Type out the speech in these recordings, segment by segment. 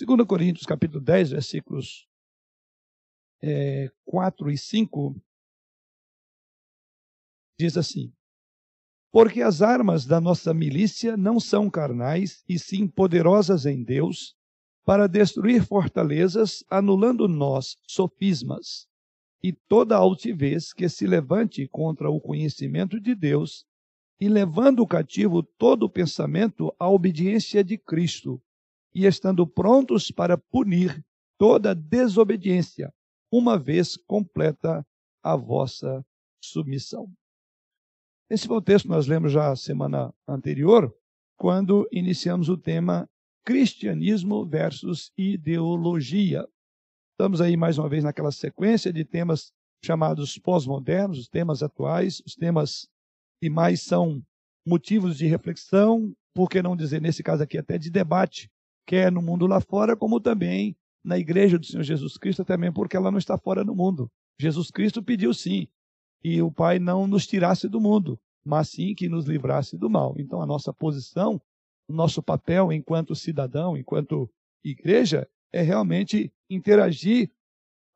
2 Coríntios capítulo 10, versículos é, 4 e 5, diz assim: Porque as armas da nossa milícia não são carnais, e sim poderosas em Deus, para destruir fortalezas, anulando nós sofismas e toda altivez que se levante contra o conhecimento de Deus, e levando cativo todo o pensamento à obediência de Cristo, e estando prontos para punir toda desobediência, uma vez completa a vossa submissão. Esse foi o texto que nós lemos já semana anterior, quando iniciamos o tema Cristianismo versus Ideologia. Estamos aí mais uma vez naquela sequência de temas chamados pós-modernos, os temas atuais, os temas que mais são motivos de reflexão, por que não dizer, nesse caso aqui, até de debate, quer no mundo lá fora, como também na igreja do Senhor Jesus Cristo, também porque ela não está fora do mundo. Jesus Cristo pediu sim que o Pai não nos tirasse do mundo, mas sim que nos livrasse do mal. Então a nossa posição, o nosso papel enquanto cidadão, enquanto igreja, é realmente interagir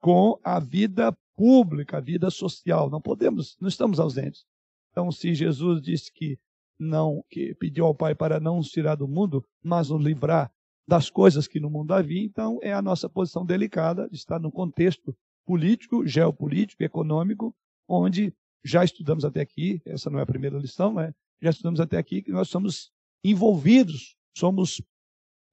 com a vida pública, a vida social. Não podemos, não estamos ausentes. Então, se Jesus disse que não, que pediu ao Pai para não nos tirar do mundo, mas nos livrar das coisas que no mundo havia, então é a nossa posição delicada de estar no contexto político, geopolítico, econômico, onde já estudamos até aqui, essa não é a primeira lição, né? já estudamos até aqui que nós somos envolvidos, somos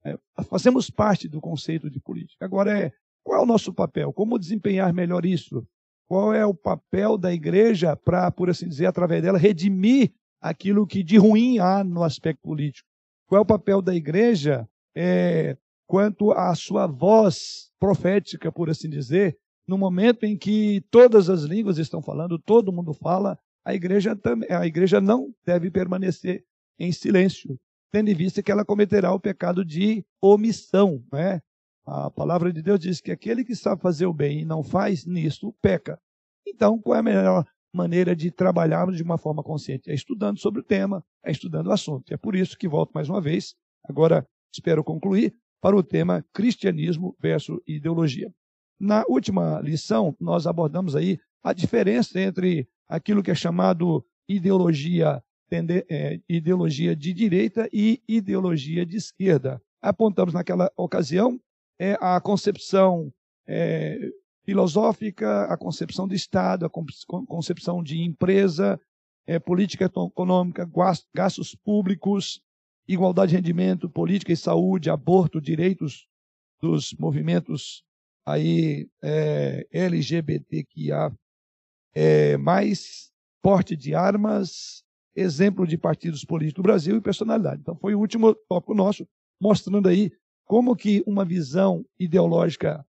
é, fazemos parte do conceito de política. Agora é qual é o nosso papel? Como desempenhar melhor isso? Qual é o papel da igreja para, por assim dizer, através dela, redimir aquilo que de ruim há no aspecto político? Qual é o papel da igreja é, quanto à sua voz profética, por assim dizer, no momento em que todas as línguas estão falando, todo mundo fala, a igreja, também, a igreja não deve permanecer em silêncio tendo em vista que ela cometerá o pecado de omissão. Né? A palavra de Deus diz que aquele que sabe fazer o bem e não faz, nisso peca. Então, qual é a melhor maneira de trabalharmos de uma forma consciente? É estudando sobre o tema, é estudando o assunto. É por isso que volto mais uma vez, agora espero concluir, para o tema cristianismo versus ideologia. Na última lição, nós abordamos aí a diferença entre aquilo que é chamado ideologia é, ideologia de direita e ideologia de esquerda. Apontamos naquela ocasião é, a concepção é, filosófica, a concepção de Estado, a concepção de empresa, é, política econômica, gastos públicos, igualdade de rendimento, política e saúde, aborto, direitos dos movimentos aí é, LGBTQIA, é, mais porte de armas, exemplo de partidos políticos do Brasil e personalidade. Então foi o último tópico nosso, mostrando aí como que uma visão ideológica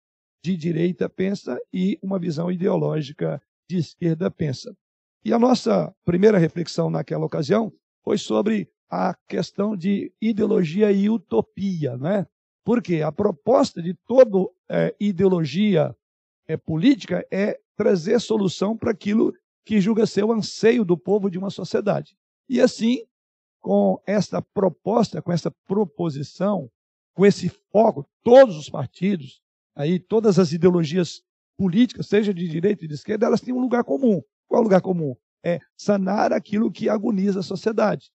de direita pensa e uma visão ideológica de esquerda pensa. E a nossa primeira reflexão naquela ocasião foi sobre a questão de ideologia e utopia, né? Porque a proposta de toda é, ideologia é, política é trazer solução para aquilo que julga ser o anseio do povo de uma sociedade. E assim, com esta proposta, com essa proposição, com esse foco, todos os partidos, aí todas as ideologias políticas, seja de direita e de esquerda, elas têm um lugar comum. Qual é o lugar comum? É sanar aquilo que agoniza a sociedade.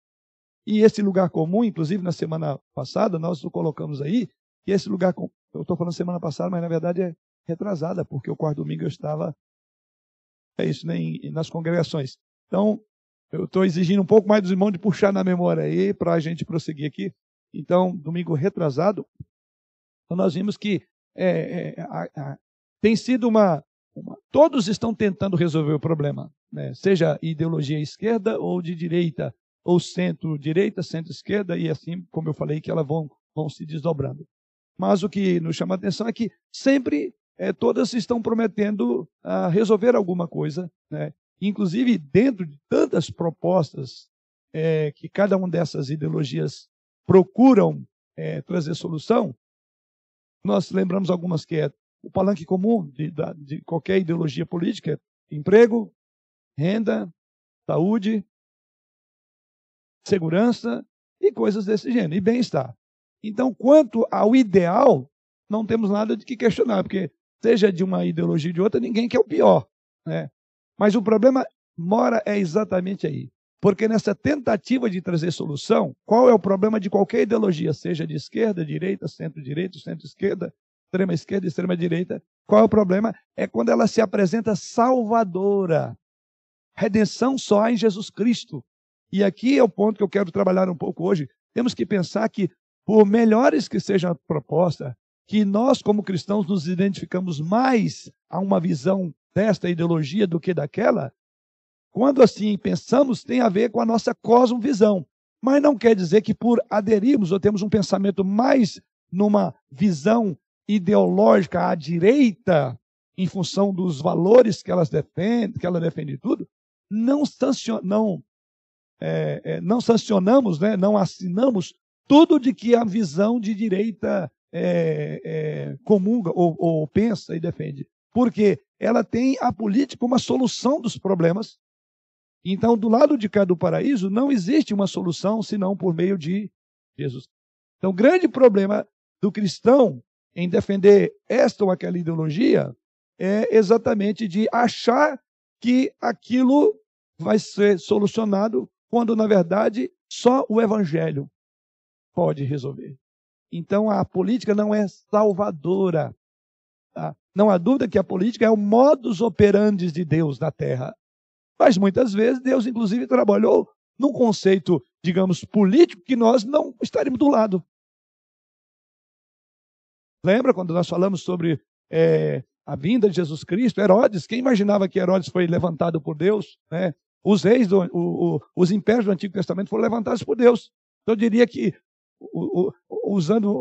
E esse lugar comum, inclusive na semana passada, nós o colocamos aí, que esse lugar, eu estou falando semana passada, mas na verdade é retrasada, porque o quarto domingo eu estava é isso, né, nas congregações. Então, eu estou exigindo um pouco mais dos irmãos de puxar na memória aí para a gente prosseguir aqui. Então, domingo retrasado, então nós vimos que é, é, a, a, tem sido uma, uma, Todos estão tentando resolver o problema, né? seja ideologia esquerda ou de direita, ou centro-direita, centro-esquerda, e assim, como eu falei, que elas vão, vão se desdobrando. Mas o que nos chama a atenção é que sempre é, todas estão prometendo uh, resolver alguma coisa, né? inclusive dentro de tantas propostas é, que cada uma dessas ideologias procuram é, trazer solução, nós lembramos algumas que é o palanque comum de, de qualquer ideologia política: emprego, renda, saúde, segurança e coisas desse gênero, e bem-estar. Então, quanto ao ideal não temos nada de que questionar, porque seja de uma ideologia ou de outra, ninguém quer o pior. Né? Mas o problema mora é exatamente aí. Porque nessa tentativa de trazer solução, qual é o problema de qualquer ideologia, seja de esquerda, direita, centro-direita, centro-esquerda, extrema-esquerda, extrema-direita? Qual é o problema? É quando ela se apresenta salvadora. Redenção só há em Jesus Cristo. E aqui é o ponto que eu quero trabalhar um pouco hoje. Temos que pensar que, por melhores que seja a proposta, que nós, como cristãos, nos identificamos mais a uma visão desta ideologia do que daquela, quando assim pensamos, tem a ver com a nossa cosmovisão. Mas não quer dizer que por aderirmos ou temos um pensamento mais numa visão ideológica à direita, em função dos valores que elas defendem, que ela defende tudo, não, sancion, não, é, é, não sancionamos, né, não assinamos tudo de que a visão de direita é, é, comunga ou, ou pensa e defende. Porque ela tem a política uma solução dos problemas. Então, do lado de cá do paraíso, não existe uma solução senão por meio de Jesus. Então, o grande problema do cristão em defender esta ou aquela ideologia é exatamente de achar que aquilo vai ser solucionado quando, na verdade, só o evangelho pode resolver. Então a política não é salvadora. Tá? Não há dúvida que a política é o modus operandi de Deus na terra. Mas muitas vezes Deus, inclusive, trabalhou num conceito, digamos, político que nós não estaríamos do lado. Lembra quando nós falamos sobre é, a vinda de Jesus Cristo? Herodes, quem imaginava que Herodes foi levantado por Deus? Né? Os reis, do, o, o, os impérios do Antigo Testamento foram levantados por Deus. Então, eu diria que usando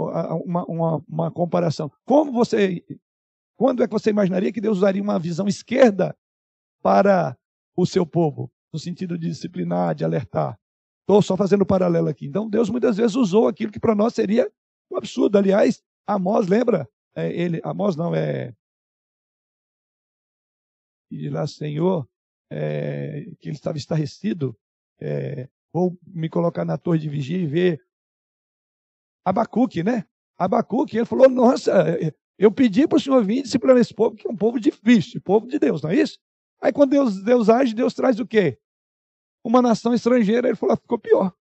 uma, uma, uma comparação. Como você, quando é que você imaginaria que Deus usaria uma visão esquerda para o seu povo, no sentido de disciplinar, de alertar? Estou só fazendo paralelo aqui. Então, Deus muitas vezes usou aquilo que para nós seria um absurdo. Aliás, Amós, lembra? É, ele, Amós não é. E lá, Senhor, é, que ele estava estarrecido. É, vou me colocar na torre de vigia e ver Abacuque, né? Abacuque, ele falou: Nossa, eu pedi para o Senhor vir disciplinar esse povo, que é um povo difícil, povo de Deus, não é isso? Aí quando Deus, Deus age, Deus traz o quê? Uma nação estrangeira. Ele falou: ficou pior.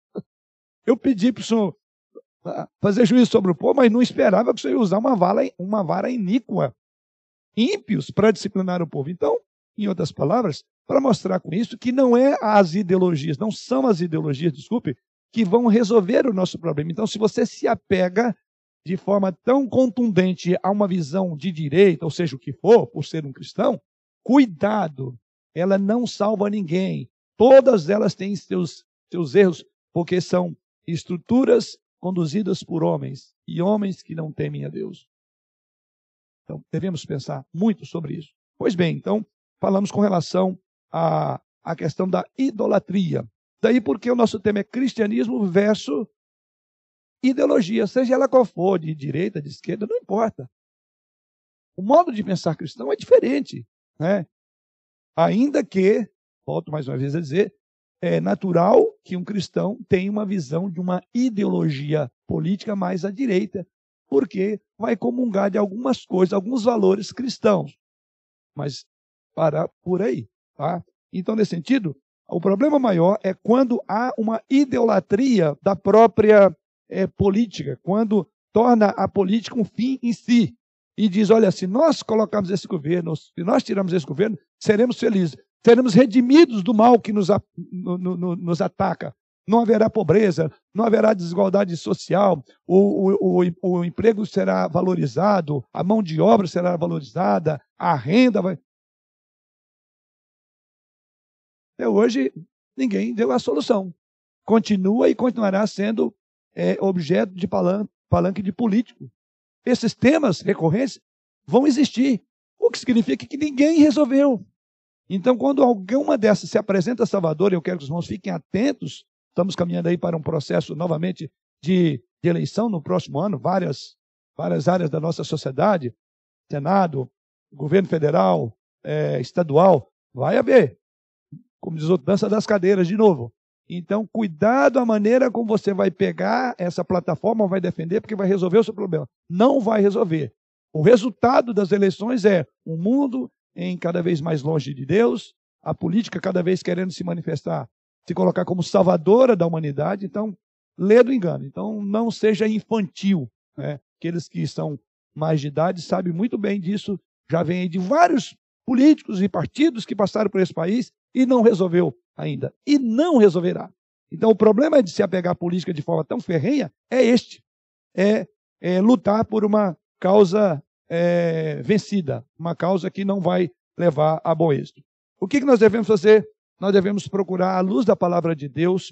Eu pedi para o Senhor ah, fazer juízo sobre o povo, mas não esperava que o Senhor ia usar uma uma vara iníqua, ímpios, para disciplinar o povo. Então, em outras palavras, para mostrar com isso que não é as ideologias, não são as ideologias, desculpe, que vão resolver o nosso problema. Então, se você se apega de forma tão contundente a uma visão de direita, ou seja, o que for, por ser um cristão, cuidado, ela não salva ninguém. Todas elas têm seus, seus erros, porque são estruturas conduzidas por homens e homens que não temem a Deus. Então, devemos pensar muito sobre isso. Pois bem, então, falamos com relação à, à questão da idolatria. Daí porque o nosso tema é cristianismo versus ideologia, seja ela qual for, de direita, de esquerda, não importa. O modo de pensar cristão é diferente. Né? Ainda que, volto mais uma vez a dizer, é natural que um cristão tenha uma visão de uma ideologia política mais à direita, porque vai comungar de algumas coisas, alguns valores cristãos. Mas para por aí. Tá? Então, nesse sentido, o problema maior é quando há uma idolatria da própria é, política, quando torna a política um fim em si. E diz: olha, se nós colocarmos esse governo, se nós tirarmos esse governo, seremos felizes, seremos redimidos do mal que nos, no, no, nos ataca. Não haverá pobreza, não haverá desigualdade social, o, o, o, o emprego será valorizado, a mão de obra será valorizada, a renda vai. Até hoje, ninguém deu a solução. Continua e continuará sendo é, objeto de palanque de político. Esses temas recorrentes vão existir, o que significa que ninguém resolveu. Então, quando alguma dessas se apresenta a Salvador, eu quero que os irmãos fiquem atentos, estamos caminhando aí para um processo novamente de, de eleição no próximo ano, várias, várias áreas da nossa sociedade, Senado, governo federal, é, estadual, vai haver como diz outro, dança das cadeiras de novo. Então, cuidado a maneira como você vai pegar essa plataforma, vai defender, porque vai resolver o seu problema. Não vai resolver. O resultado das eleições é um mundo em cada vez mais longe de Deus, a política cada vez querendo se manifestar, se colocar como salvadora da humanidade. Então, lê do engano. Então, não seja infantil. Né? Aqueles que são mais de idade sabem muito bem disso. Já vem de vários políticos e partidos que passaram por esse país e não resolveu ainda. E não resolverá. Então, o problema de se apegar à política de forma tão ferrenha é este: é, é lutar por uma causa é, vencida, uma causa que não vai levar a bom êxito. O que, que nós devemos fazer? Nós devemos procurar, à luz da palavra de Deus,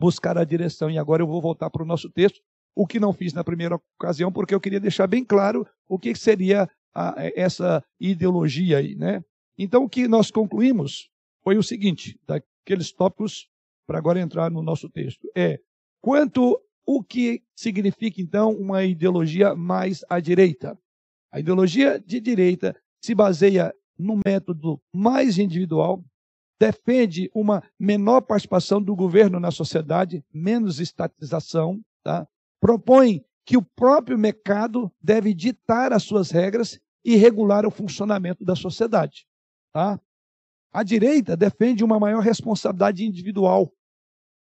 buscar a direção. E agora eu vou voltar para o nosso texto, o que não fiz na primeira ocasião, porque eu queria deixar bem claro o que seria a, essa ideologia aí, né? Então, o que nós concluímos foi o seguinte, daqueles tópicos, para agora entrar no nosso texto, é quanto o que significa, então, uma ideologia mais à direita. A ideologia de direita se baseia no método mais individual, defende uma menor participação do governo na sociedade, menos estatização, tá? propõe que o próprio mercado deve ditar as suas regras e regular o funcionamento da sociedade. Tá? A direita defende uma maior responsabilidade individual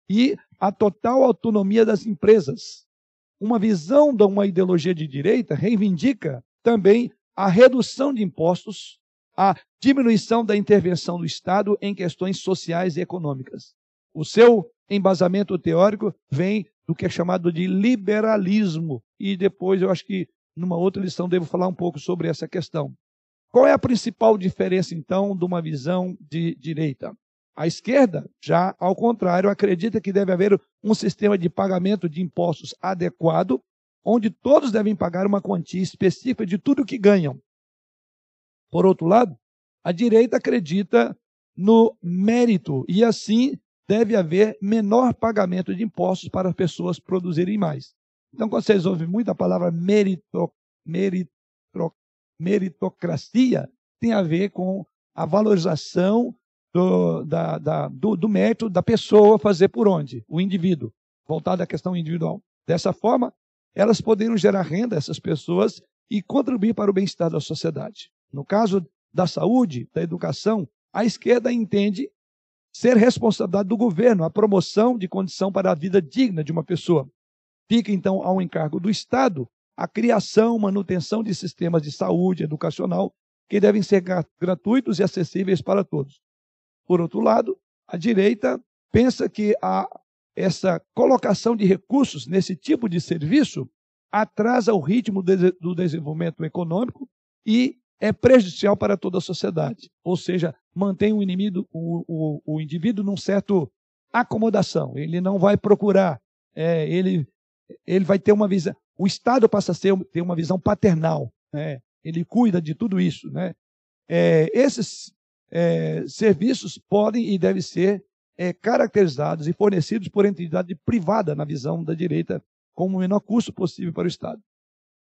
e a total autonomia das empresas. Uma visão de uma ideologia de direita reivindica também a redução de impostos, a diminuição da intervenção do Estado em questões sociais e econômicas. O seu embasamento teórico vem do que é chamado de liberalismo, e depois eu acho que numa outra lição devo falar um pouco sobre essa questão. Qual é a principal diferença, então, de uma visão de direita? A esquerda, já ao contrário, acredita que deve haver um sistema de pagamento de impostos adequado, onde todos devem pagar uma quantia específica de tudo que ganham. Por outro lado, a direita acredita no mérito e assim deve haver menor pagamento de impostos para as pessoas produzirem mais. Então, quando vocês ouvem muito a palavra merito, merito, meritocracia, tem a ver com a valorização do, da, da, do, do mérito da pessoa fazer por onde? O indivíduo, voltado à questão individual. Dessa forma, elas poderiam gerar renda essas pessoas e contribuir para o bem-estar da sociedade. No caso da saúde, da educação, a esquerda entende ser responsabilidade do governo a promoção de condição para a vida digna de uma pessoa. Fica então ao encargo do Estado a criação, manutenção de sistemas de saúde educacional que devem ser gratuitos e acessíveis para todos. Por outro lado, a direita pensa que a, essa colocação de recursos nesse tipo de serviço atrasa o ritmo do desenvolvimento econômico e é prejudicial para toda a sociedade. Ou seja, mantém o, inimigo, o, o, o indivíduo num certo acomodação. Ele não vai procurar, é, ele, ele vai ter uma visão. O Estado passa a ser, ter uma visão paternal. Né? Ele cuida de tudo isso. Né? É, esses é, serviços podem e devem ser é, caracterizados e fornecidos por entidade privada, na visão da direita, com o menor custo possível para o Estado.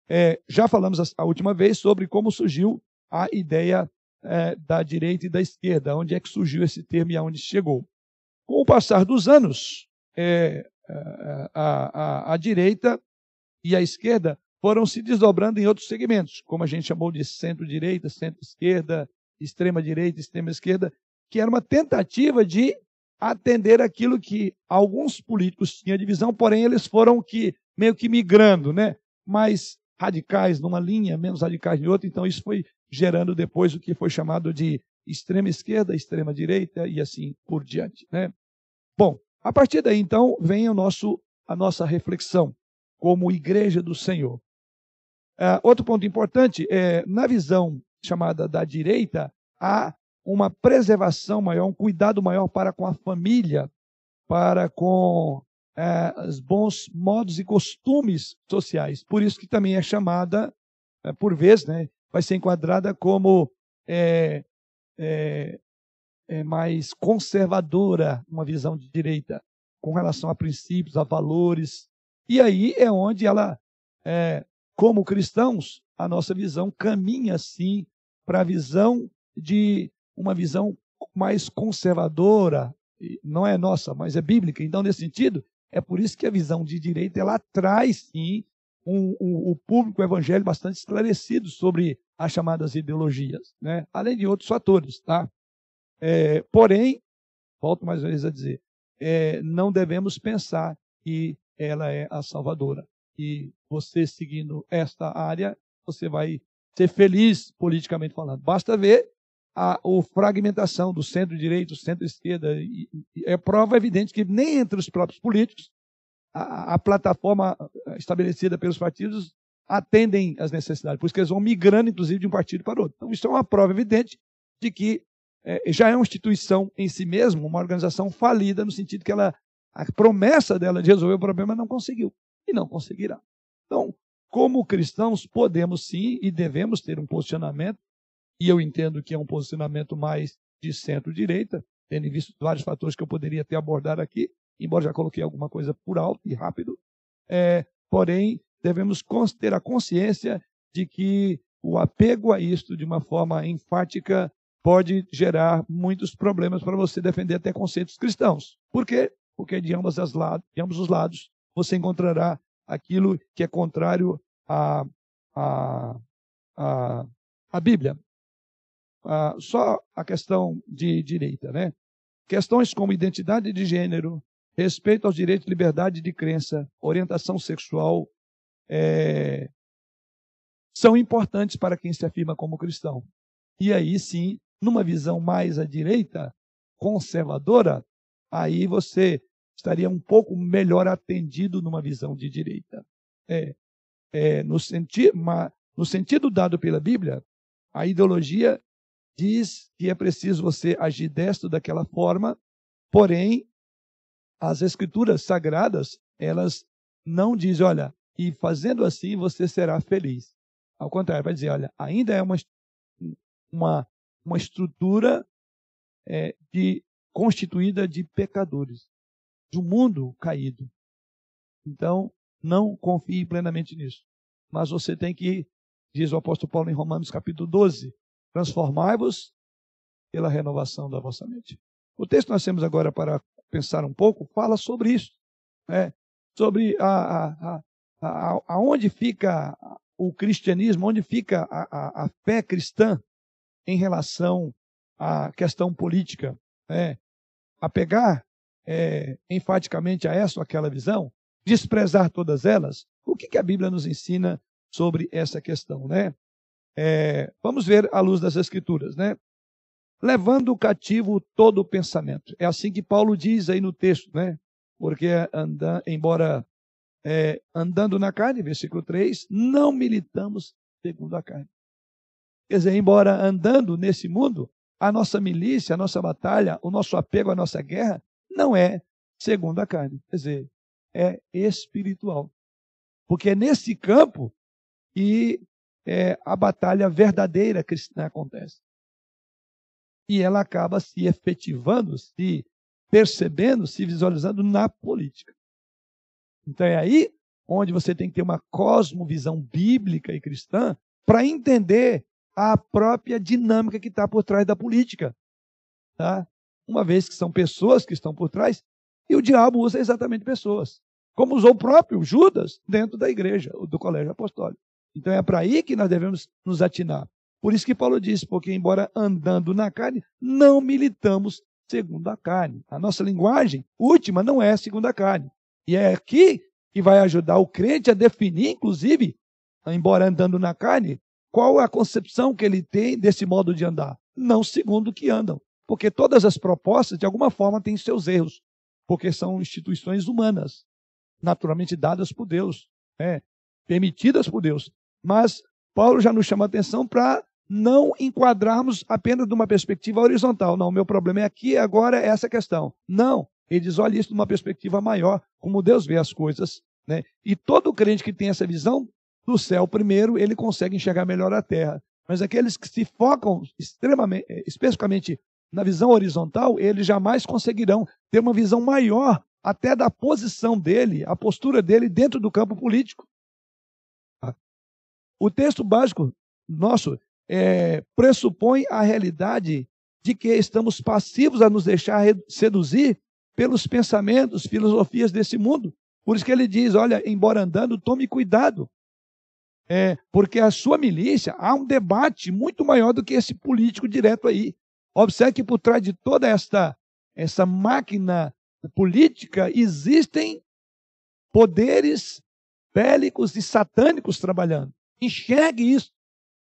É, já falamos a, a, última vez sobre como surgiu a ideia é, da direita e da esquerda, onde é que surgiu esse termo e aonde chegou. Com o passar dos anos, é, a, a, a direita e a esquerda foram se desdobrando em outros segmentos, como a gente chamou de centro-direita, centro-esquerda, extrema-direita, extrema-esquerda, que era uma tentativa de atender aquilo que alguns políticos tinham de visão, porém eles foram que meio que migrando, né? Mais radicais numa linha, menos radicais em outra, então isso foi gerando depois o que foi chamado de extrema esquerda, extrema direita e assim por diante, né? Bom, a partir daí então vem o nosso a nossa reflexão como igreja do Senhor. Uh, outro ponto importante é na visão chamada da direita, há uma preservação maior, um cuidado maior para com a família, para com é, os bons modos e costumes sociais. Por isso que também é chamada, é, por vezes, né, vai ser enquadrada como é, é, é, mais conservadora, uma visão de direita, com relação a princípios, a valores. E aí é onde ela, é, como cristãos, a nossa visão caminha, sim, para a visão de uma visão mais conservadora, não é nossa, mas é bíblica. Então, nesse sentido, é por isso que a visão de direita ela traz sim um, um, o público evangélico bastante esclarecido sobre as chamadas ideologias, né? além de outros fatores. Tá? É, porém, volto mais uma vez a dizer, é, não devemos pensar que ela é a salvadora. E você seguindo esta área, você vai ser feliz politicamente falando. Basta ver a, a fragmentação do centro-direito, centro-esquerda. É prova evidente que nem entre os próprios políticos a, a, plataforma estabelecida pelos partidos atendem às necessidades, por isso que eles vão migrando, inclusive, de um partido para outro. Então, isso é uma prova evidente de que é, já é uma instituição em si mesma, uma organização falida, no sentido que ela, a promessa dela de resolver o problema não conseguiu e não conseguirá. Então, como cristãos, podemos sim e devemos ter um posicionamento, e eu entendo que é um posicionamento mais de centro-direita, tendo visto vários fatores que eu poderia ter abordado aqui, embora já coloquei alguma coisa por alto e rápido. É, porém, devemos ter a consciência de que o apego a isto de uma forma enfática pode gerar muitos problemas para você defender até conceitos cristãos. Por quê? Porque de ambos, as lados, de ambos os lados você encontrará aquilo que é contrário à, à, à, à Bíblia. Ah, só a questão de direita, né? Questões como identidade de gênero, respeito aos direitos de liberdade de crença, orientação sexual, é, são importantes para quem se afirma como cristão. E aí sim, numa visão mais à direita, conservadora, aí você estaria um pouco melhor atendido numa visão de direita. É, é, no, senti no sentido dado pela Bíblia, a ideologia diz que é preciso você agir desta daquela forma, porém, as escrituras sagradas, elas não dizem, olha, e fazendo assim você será feliz. Ao contrário, vai dizer, olha, ainda é uma, uma, uma estrutura é, de, constituída de pecadores, de um mundo caído. Então, não confie plenamente nisso. Mas você tem que, diz o apóstolo Paulo em Romanos capítulo 12, transformai-vos pela renovação da vossa mente. O texto que nós temos agora para pensar um pouco fala sobre isso, né? sobre a, a, a, aonde fica o cristianismo, onde fica a, a, fé cristã em relação à questão política. Né? Apegar é, enfaticamente a essa ou aquela visão, desprezar todas elas. O que, que a Bíblia nos ensina sobre essa questão? Né? É, vamos ver à luz das Escrituras. Né? Levando o cativo todo o pensamento. É assim que Paulo diz aí no texto, né? Porque anda, embora é, andando na carne, versículo 3, não militamos segundo a carne. Quer dizer, embora andando nesse mundo, a nossa milícia, a nossa batalha, o nosso apego à nossa guerra não é segundo a carne. Quer dizer, é espiritual. Porque é nesse campo que é, a batalha verdadeira cristã acontece. E ela acaba se efetivando, se percebendo, se visualizando na política. Então é aí onde você tem que ter uma cosmovisão bíblica e cristã para entender a própria dinâmica que está por trás da política. Tá? Uma vez que são pessoas que estão por trás, e o diabo usa exatamente pessoas, como usou o próprio Judas dentro da igreja, do colégio apostólico. Então é para aí que nós devemos nos atinar. Por isso que Paulo disse, porque embora andando na carne, não militamos segundo a carne. A nossa linguagem última não é segundo a carne. E é aqui que vai ajudar o crente a definir, inclusive, embora andando na carne, qual é a concepção que ele tem desse modo de andar. Não segundo o que andam. Porque todas as propostas, de alguma forma, têm seus erros. Porque são instituições humanas, naturalmente dadas por Deus, é, permitidas por Deus. Mas Paulo já nos chama a atenção para não enquadrarmos apenas de uma perspectiva horizontal. Não, meu problema é aqui, agora é essa questão. Não. Ele diz: olha isso numa perspectiva maior, como Deus vê as coisas. Né? E todo crente que tem essa visão do céu, primeiro, ele consegue enxergar melhor a terra. Mas aqueles que se focam extremamente, eh, especificamente na visão horizontal, eles jamais conseguirão ter uma visão maior até da posição dele, a postura dele dentro do campo político. Tá? O texto básico nosso é, pressupõe a realidade de que estamos passivos a nos deixar seduzir pelos pensamentos, filosofias desse mundo. Por isso que ele diz: olha, embora andando, tome cuidado. É, porque a sua milícia há um debate muito maior do que esse político direto aí. Observe que por trás de toda esta essa máquina política existem poderes bélicos e satânicos trabalhando. Enxergue isso.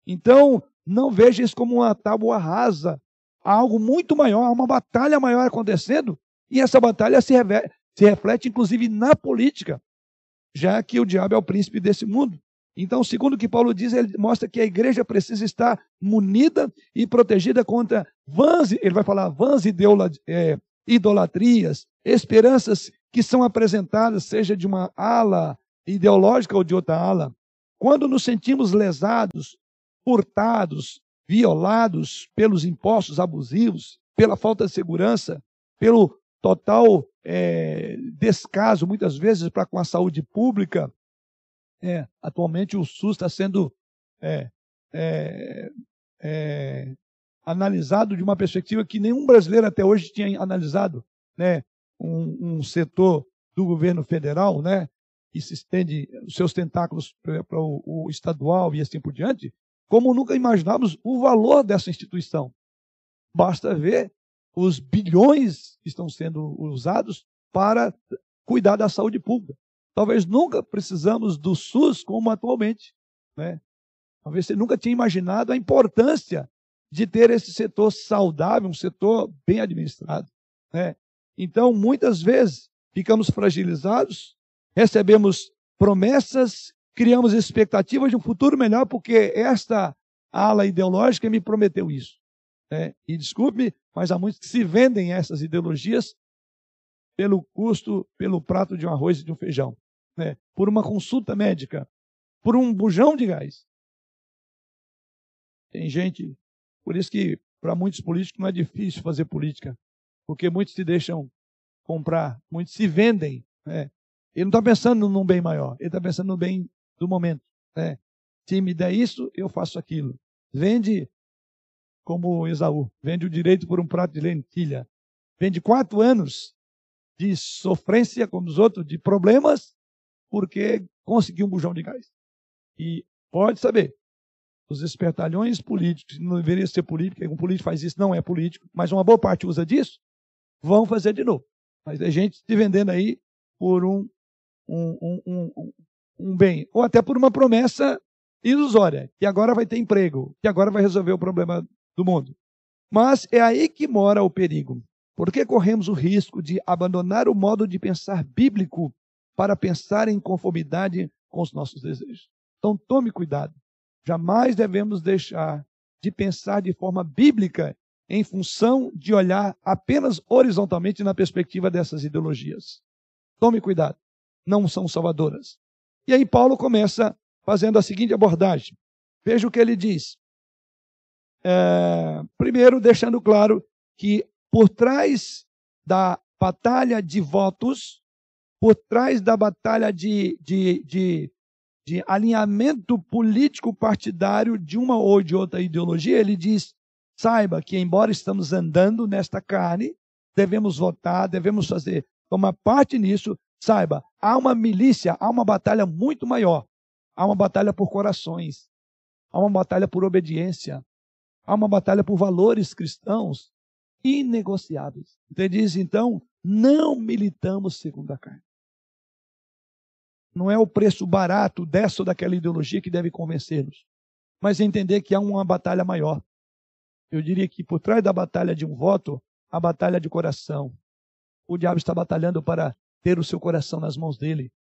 Então, não veja isso como uma tábua rasa. Há algo muito maior, há uma batalha maior acontecendo, e essa batalha se, se reflete, inclusive, na política, já que o diabo é o príncipe desse mundo. Então, segundo o que Paulo diz, ele mostra que a igreja precisa estar munida e protegida contra vãs, ele vai falar vãs é, idolatrias, esperanças que são apresentadas, seja de uma ala ideológica ou de outra ala. Quando nos sentimos lesados, furtados, violados pelos impostos abusivos, pela falta de segurança, pelo total é, descaso, muitas vezes, para com a saúde pública. É, atualmente o SUS está sendo é, é, é, analisado de uma perspectiva que nenhum brasileiro até hoje tinha analisado. Né? Um, um setor do governo federal, né, que se estende os seus tentáculos para o, o estadual e assim por diante, como nunca imaginávamos o valor dessa instituição. Basta ver os bilhões que estão sendo usados para cuidar da saúde pública. Talvez nunca precisamos do SUS como atualmente. Né? Talvez você nunca tinha imaginado a importância de ter esse setor saudável, um setor bem administrado. Né? Então, muitas vezes, ficamos fragilizados, recebemos promessas criamos expectativas de um futuro melhor, porque esta ala ideológica me prometeu isso. Né? E desculpe, mas há muitos que se vendem essas ideologias pelo custo, pelo prato de um arroz e de um feijão, né? por uma consulta médica, por um bujão de gás. Tem gente, por isso que para muitos políticos não é difícil fazer política, porque muitos se deixam comprar, muitos se vendem. Né? Ele não está pensando num bem maior, ele está pensando no bem do momento. Né? Se me der isso, eu faço aquilo. Vende como Esaú, vende o direito por um prato de lentilha. Vende quatro anos de sofrência como os outros, de problemas, porque conseguiu um bujão de gás. E pode saber, os espertalhões políticos, não deveria ser político, um político faz isso, não é político, mas uma boa parte usa disso, vão fazer de novo. Mas é gente se vendendo aí por um, um, um, um, um bem, ou até por uma promessa ilusória, que agora vai ter emprego, que agora vai resolver o problema do mundo. Mas é aí que mora o perigo. Porque corremos o risco de abandonar o modo de pensar bíblico para pensar em conformidade com os nossos desejos. Então tome cuidado. Jamais devemos deixar de pensar de forma bíblica em função de olhar apenas horizontalmente na perspectiva dessas ideologias. Tome cuidado. Não são salvadoras. E aí Paulo começa fazendo a seguinte abordagem. Veja o que ele diz. É, primeiro, deixando claro que por trás da batalha de votos, por trás da batalha de, de, de, de alinhamento político partidário de uma ou de outra ideologia, ele diz: saiba que, embora estamos andando nesta carne, devemos votar, devemos fazer, tomar parte nisso, Saiba, há uma milícia, há uma batalha muito maior. Há uma batalha por corações. Há uma batalha por obediência. Há uma batalha por valores cristãos inegociáveis. Ele diz, então, não militamos segundo a carne. Não é o preço barato dessa ou daquela ideologia que deve convencer-nos, mas entender que há uma batalha maior. Eu diria que por trás da batalha de um voto, a batalha de coração. O diabo está batalhando para ter o seu coração nas mãos dele,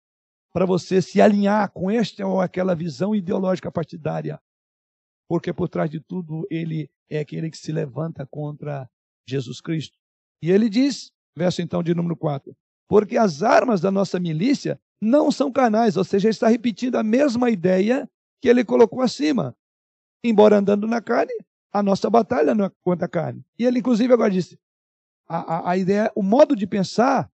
para você se alinhar com esta ou aquela visão ideológica partidária, porque por trás de tudo ele é aquele que se levanta contra Jesus Cristo. E ele diz, verso então de número 4, porque as armas da nossa milícia não são canais, ou seja, ele está repetindo a mesma ideia que ele colocou acima. Embora andando na carne, a nossa batalha não é contra a carne. E ele, inclusive, agora disse: a, a, a ideia, o modo de pensar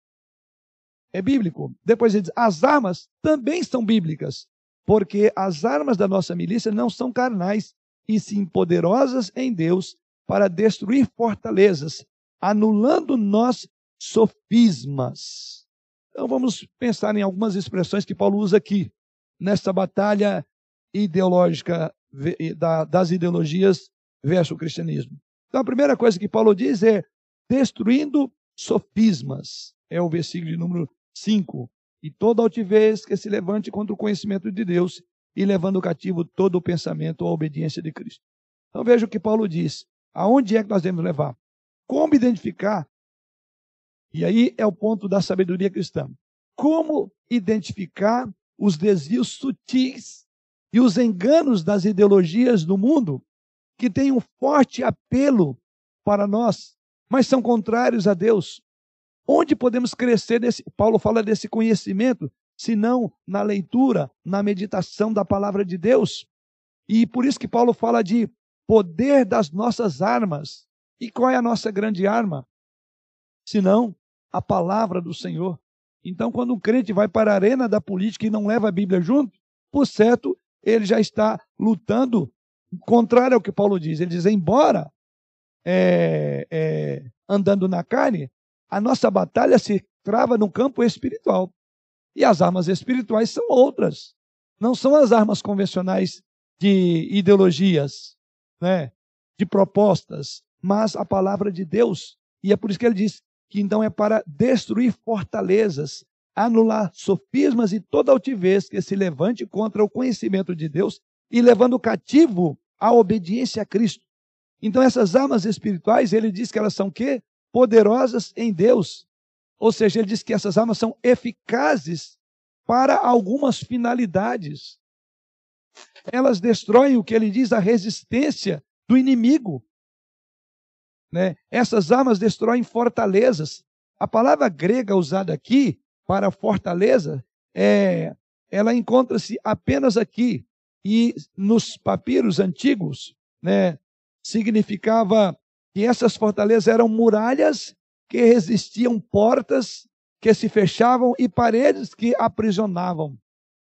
é bíblico. Depois ele diz: as armas também são bíblicas, porque as armas da nossa milícia não são carnais, e sim poderosas em Deus para destruir fortalezas, anulando nós sofismas. Então vamos pensar em algumas expressões que Paulo usa aqui, nessa batalha ideológica das ideologias versus o cristianismo. Então a primeira coisa que Paulo diz é destruindo sofismas. É o versículo de número 5. E toda altivez que se levante contra o conhecimento de Deus e levando cativo todo o pensamento à obediência de Cristo. Então veja o que Paulo diz. Aonde é que nós devemos levar? Como identificar? E aí é o ponto da sabedoria cristã. Como identificar os desvios sutis e os enganos das ideologias do mundo que têm um forte apelo para nós, mas são contrários a Deus? Onde podemos crescer nesse? Paulo fala desse conhecimento, se não na leitura, na meditação da palavra de Deus. E por isso que Paulo fala de poder das nossas armas. E qual é a nossa grande arma? Senão a palavra do Senhor. Então, quando um crente vai para a arena da política e não leva a Bíblia junto, por certo, ele já está lutando contrário ao que Paulo diz. Ele diz: embora é, é, andando na carne, a nossa batalha se trava no campo espiritual. E as armas espirituais são outras. Não são as armas convencionais de ideologias, né, de propostas, mas a palavra de Deus. E é por isso que ele diz que então é para destruir fortalezas, anular sofismas e toda altivez que se levante contra o conhecimento de Deus e levando cativo a obediência a Cristo. Então essas armas espirituais, ele diz que elas são quê? Poderosas em Deus. Ou seja, ele diz que essas armas são eficazes para algumas finalidades elas destroem o que ele diz, a resistência do inimigo. Né? Essas armas destroem fortalezas. A palavra grega usada aqui para fortaleza é, ela encontra-se apenas aqui e nos papiros antigos, né, significava que essas fortalezas eram muralhas que resistiam portas que se fechavam e paredes que aprisionavam.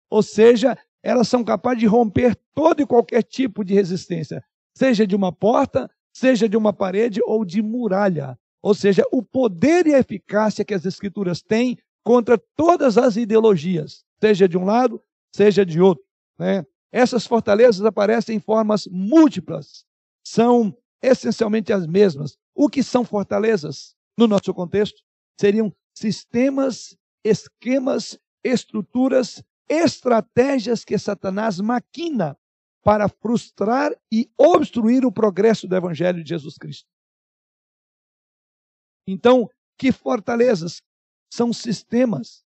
Ou seja, elas são capazes de romper todo e qualquer tipo de resistência, seja de uma porta, seja de uma parede ou de muralha. Ou seja, o poder e a eficácia que as Escrituras têm contra todas as ideologias, seja de um lado, seja de outro. Né? Essas fortalezas aparecem em formas múltiplas, são essencialmente as mesmas. O que são fortalezas, no nosso contexto, seriam sistemas, esquemas, estruturas estratégias que Satanás maquina para frustrar e obstruir o progresso do Evangelho de Jesus Cristo. Então, que fortalezas? São sistemas,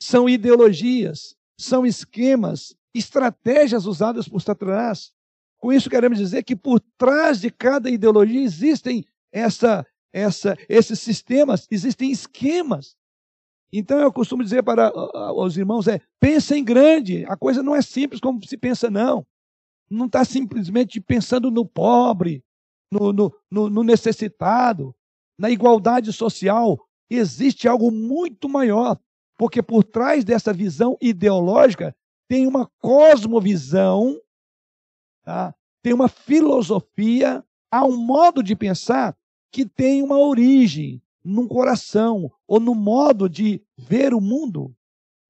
são ideologias, são esquemas, estratégias usadas por Satanás. Com isso, queremos dizer que por trás de cada ideologia existem essa, essa, esses sistemas, existem esquemas então eu costumo dizer para os irmãos é, pensa em grande. A coisa não é simples como se pensa, não. Não está simplesmente pensando no pobre, no, no, no, no necessitado, na igualdade social. Existe algo muito maior, porque por trás dessa visão ideológica tem uma cosmovisão, tá? tem uma filosofia, há um modo de pensar que tem uma origem, num coração ou no modo de ver o mundo.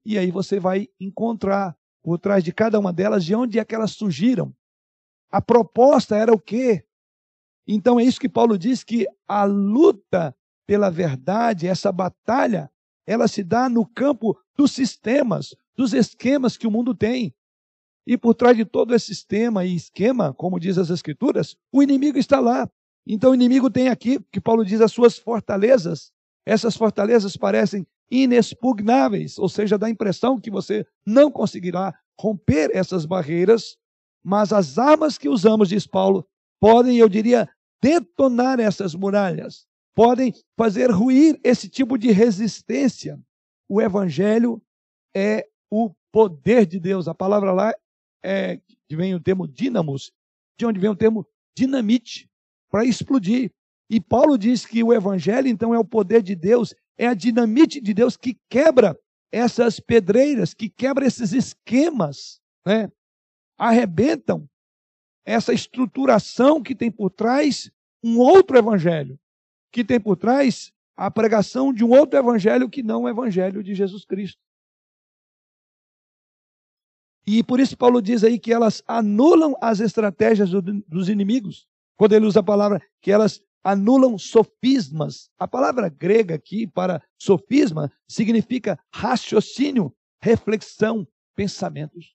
E aí você vai encontrar por trás de cada uma delas de onde é que elas surgiram. A proposta era o quê? Então é isso que Paulo diz que a luta pela verdade, essa batalha, ela se dá no campo dos sistemas, dos esquemas que o mundo tem. E por trás de todo esse sistema e esquema, como diz as Escrituras, o inimigo está lá. Então o inimigo tem aqui, que Paulo diz, as suas fortalezas. Essas fortalezas parecem inexpugnáveis, ou seja, dá a impressão que você não conseguirá romper essas barreiras, mas as armas que usamos, diz Paulo, podem, eu diria, detonar essas muralhas, podem fazer ruir esse tipo de resistência. O evangelho é o poder de Deus. A palavra lá é que vem o termo dínamos, de onde vem o termo dinamite para explodir. E Paulo diz que o evangelho, então, é o poder de Deus, é a dinamite de Deus que quebra essas pedreiras, que quebra esses esquemas, né? arrebentam essa estruturação que tem por trás um outro evangelho, que tem por trás a pregação de um outro evangelho que não o evangelho de Jesus Cristo. E por isso Paulo diz aí que elas anulam as estratégias do, dos inimigos. Quando ele usa a palavra que elas anulam sofismas. A palavra grega aqui para sofisma significa raciocínio, reflexão, pensamentos.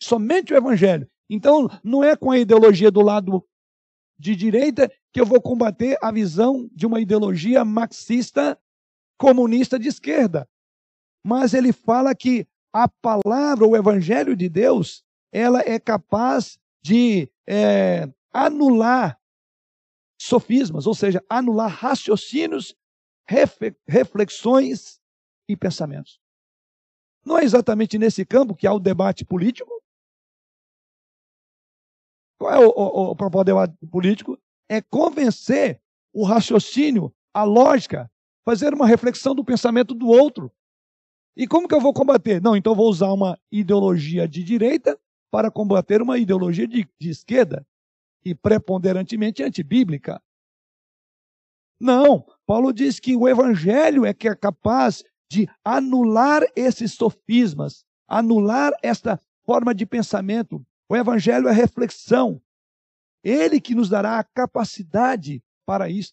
Somente o evangelho. Então, não é com a ideologia do lado de direita que eu vou combater a visão de uma ideologia marxista comunista de esquerda. Mas ele fala que a palavra, o evangelho de Deus, ela é capaz de é, anular sofismas, ou seja, anular raciocínios, reflexões e pensamentos. Não é exatamente nesse campo que há o debate político? Qual é o, o, o propósito do debate político? É convencer o raciocínio, a lógica, fazer uma reflexão do pensamento do outro. E como que eu vou combater? Não, então vou usar uma ideologia de direita para combater uma ideologia de, de esquerda e preponderantemente antibíblica. Não, Paulo diz que o evangelho é que é capaz de anular esses sofismas, anular esta forma de pensamento. O evangelho é reflexão. Ele que nos dará a capacidade para isso.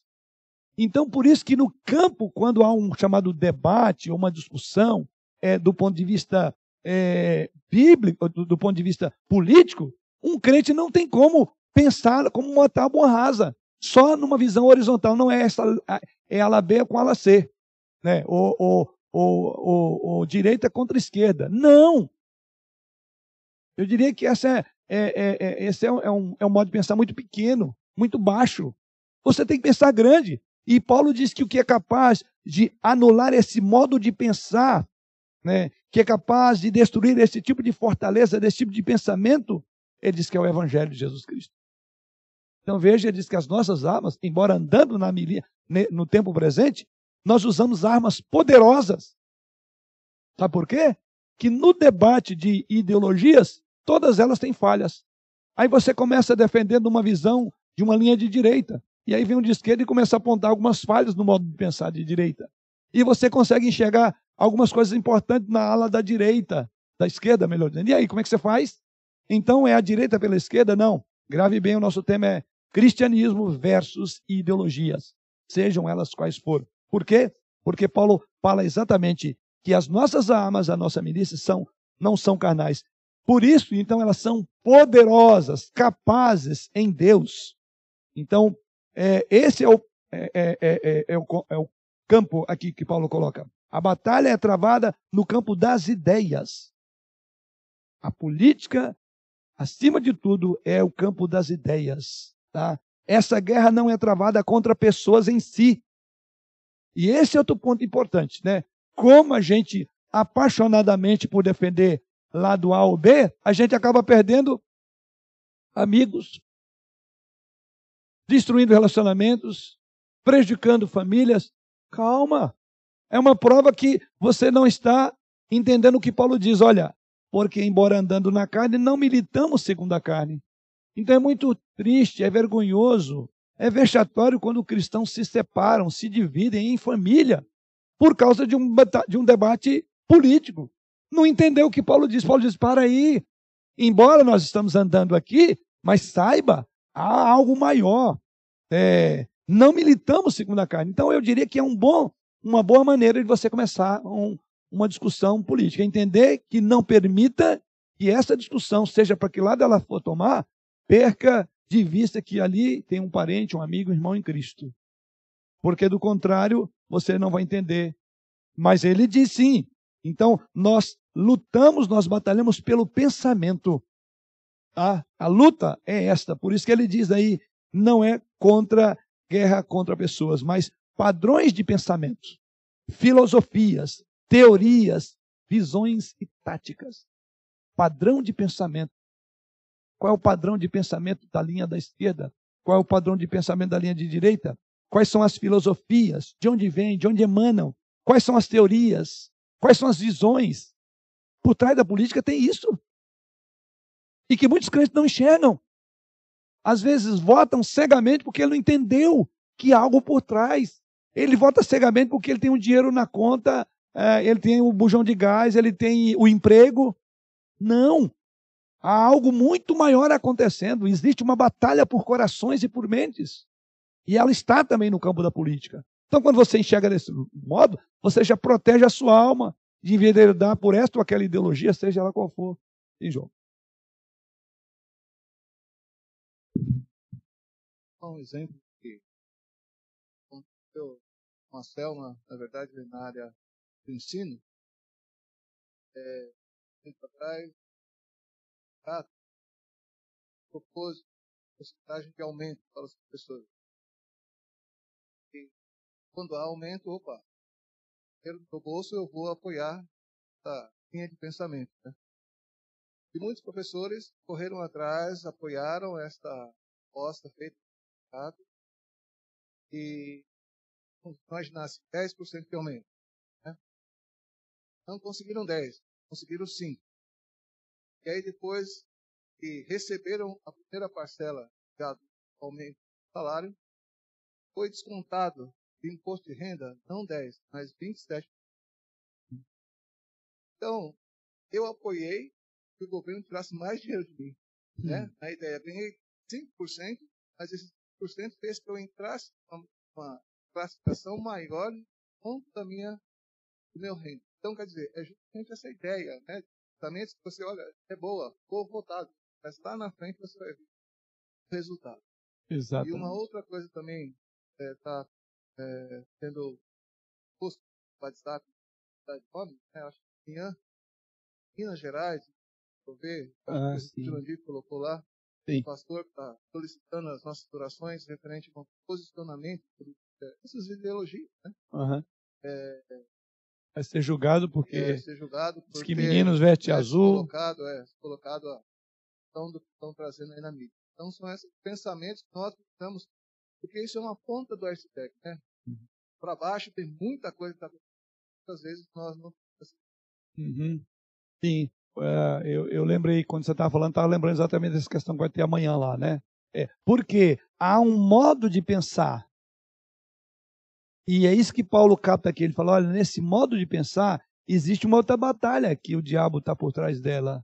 Então, por isso que no campo, quando há um chamado debate ou uma discussão é, do ponto de vista é, bíblico, do, do ponto de vista político, um crente não tem como pensar como uma tábua rasa, só numa visão horizontal, não é essa é ala B com ala C, né? ou, ou, ou, ou, direita contra esquerda. Não! Eu diria que essa é, é, é, é esse é um, é um modo de pensar muito pequeno, muito baixo. Você tem que pensar grande. E Paulo diz que o que é capaz de anular esse modo de pensar, né, que é capaz de destruir esse tipo de fortaleza, desse tipo de pensamento, ele diz que é o Evangelho de Jesus Cristo. Então veja, ele diz que as nossas armas, embora andando na milia, no tempo presente, nós usamos armas poderosas. Sabe por quê? Que no debate de ideologias, todas elas têm falhas. Aí você começa defendendo uma visão de uma linha de direita. E aí vem um de esquerda e começa a apontar algumas falhas no modo de pensar de direita. E você consegue enxergar algumas coisas importantes na ala da direita, da esquerda, melhor dizendo. E aí, como é que você faz? Então é a direita pela esquerda? Não. Grave bem, o nosso tema é cristianismo versus ideologias, sejam elas quais forem. Por quê? Porque Paulo fala exatamente que as nossas armas, a nossa milícia, são, não são carnais. Por isso, então, elas são poderosas, capazes em Deus. Então, é, esse é o, é, é, é, é, o, é o campo aqui que Paulo coloca. A batalha é travada no campo das ideias. A política, acima de tudo, é o campo das ideias. Tá? Essa guerra não é travada contra pessoas em si. E esse é outro ponto importante, né? Como a gente apaixonadamente por defender lado A ou B, a gente acaba perdendo amigos, destruindo relacionamentos, prejudicando famílias. Calma. É uma prova que você não está entendendo o que Paulo diz. Olha, porque embora andando na carne, não militamos segundo a carne. Então é muito triste, é vergonhoso, é vexatório quando cristãos se separam, se dividem em família, por causa de um, de um debate político. Não entendeu o que Paulo diz. Paulo diz: para aí, embora nós estamos andando aqui, mas saiba, há algo maior. É, não militamos segundo a carne. Então, eu diria que é um bom, uma boa maneira de você começar um, uma discussão política. Entender que não permita que essa discussão, seja para que lado ela for tomar, perca de vista que ali tem um parente, um amigo, um irmão em Cristo. Porque do contrário, você não vai entender. Mas ele diz sim. Então, nós lutamos, nós batalhamos pelo pensamento. Tá? A luta é esta. Por isso que ele diz aí, não é contra guerra contra pessoas, mas padrões de pensamento, filosofias, teorias, visões e táticas. Padrão de pensamento. Qual é o padrão de pensamento da linha da esquerda? Qual é o padrão de pensamento da linha de direita? Quais são as filosofias? De onde vêm? De onde emanam? Quais são as teorias? Quais são as visões? Por trás da política tem isso. E que muitos crentes não enxergam. às vezes votam cegamente porque ele não entendeu que há algo por trás. Ele vota cegamente porque ele tem o dinheiro na conta, é, ele tem o bujão de gás, ele tem o emprego. Não. Há algo muito maior acontecendo. Existe uma batalha por corações e por mentes. E ela está também no campo da política. Então, quando você enxerga desse modo, você já protege a sua alma de enveredar por esta ou aquela ideologia, seja ela qual for. Em jogo. Um exemplo que aconteceu com a Selma, na verdade, na área do ensino. É, tempo atrás, propôs porcentagem de aumento para os professores. E quando há aumento, opa, dinheiro do bolso eu vou apoiar essa linha de pensamento. Né? E muitos professores correram atrás, apoiaram esta proposta feita no mercado e imaginasse 10% de aumento. Né? Não conseguiram 10, conseguiram 5. E aí depois que receberam a primeira parcela do aumento do salário, foi descontado de imposto de renda, não 10, mas 27. Então, eu apoiei que o governo tirasse mais dinheiro de mim. Hum. Né? A ideia, ganhei 5%, mas esse 5% fez que eu entrasse uma classificação maior conta da minha, do meu renda. Então, quer dizer, é justamente essa ideia, né? Justamente que você olha, é boa, vou votado, mas lá na frente você vai ver o resultado. Exatamente. E uma outra coisa também está é, tá, é, sendo posto no WhatsApp da Fome, né? acho que amanhã, Minas Gerais, vou ver, ah, o Jurandir colocou lá, sim. o pastor está solicitando as nossas orações referente ao posicionamento é, essas ideologias, né? Uhum. É, vai ser julgado porque é, ser julgado por que meninos vestem azul. Colocado, é, colocado a que estão trazendo aí na mídia. Então são esses pensamentos que nós precisamos, porque isso é uma ponta do iceberg, né? Uhum. Para baixo tem muita coisa que está muitas vezes nós não uhum. Sim, uh, eu, eu lembrei, quando você estava falando, estava lembrando exatamente dessa questão que vai ter amanhã lá, né? É, porque há um modo de pensar e é isso que Paulo capta aqui. Ele fala: olha, nesse modo de pensar, existe uma outra batalha que o diabo está por trás dela.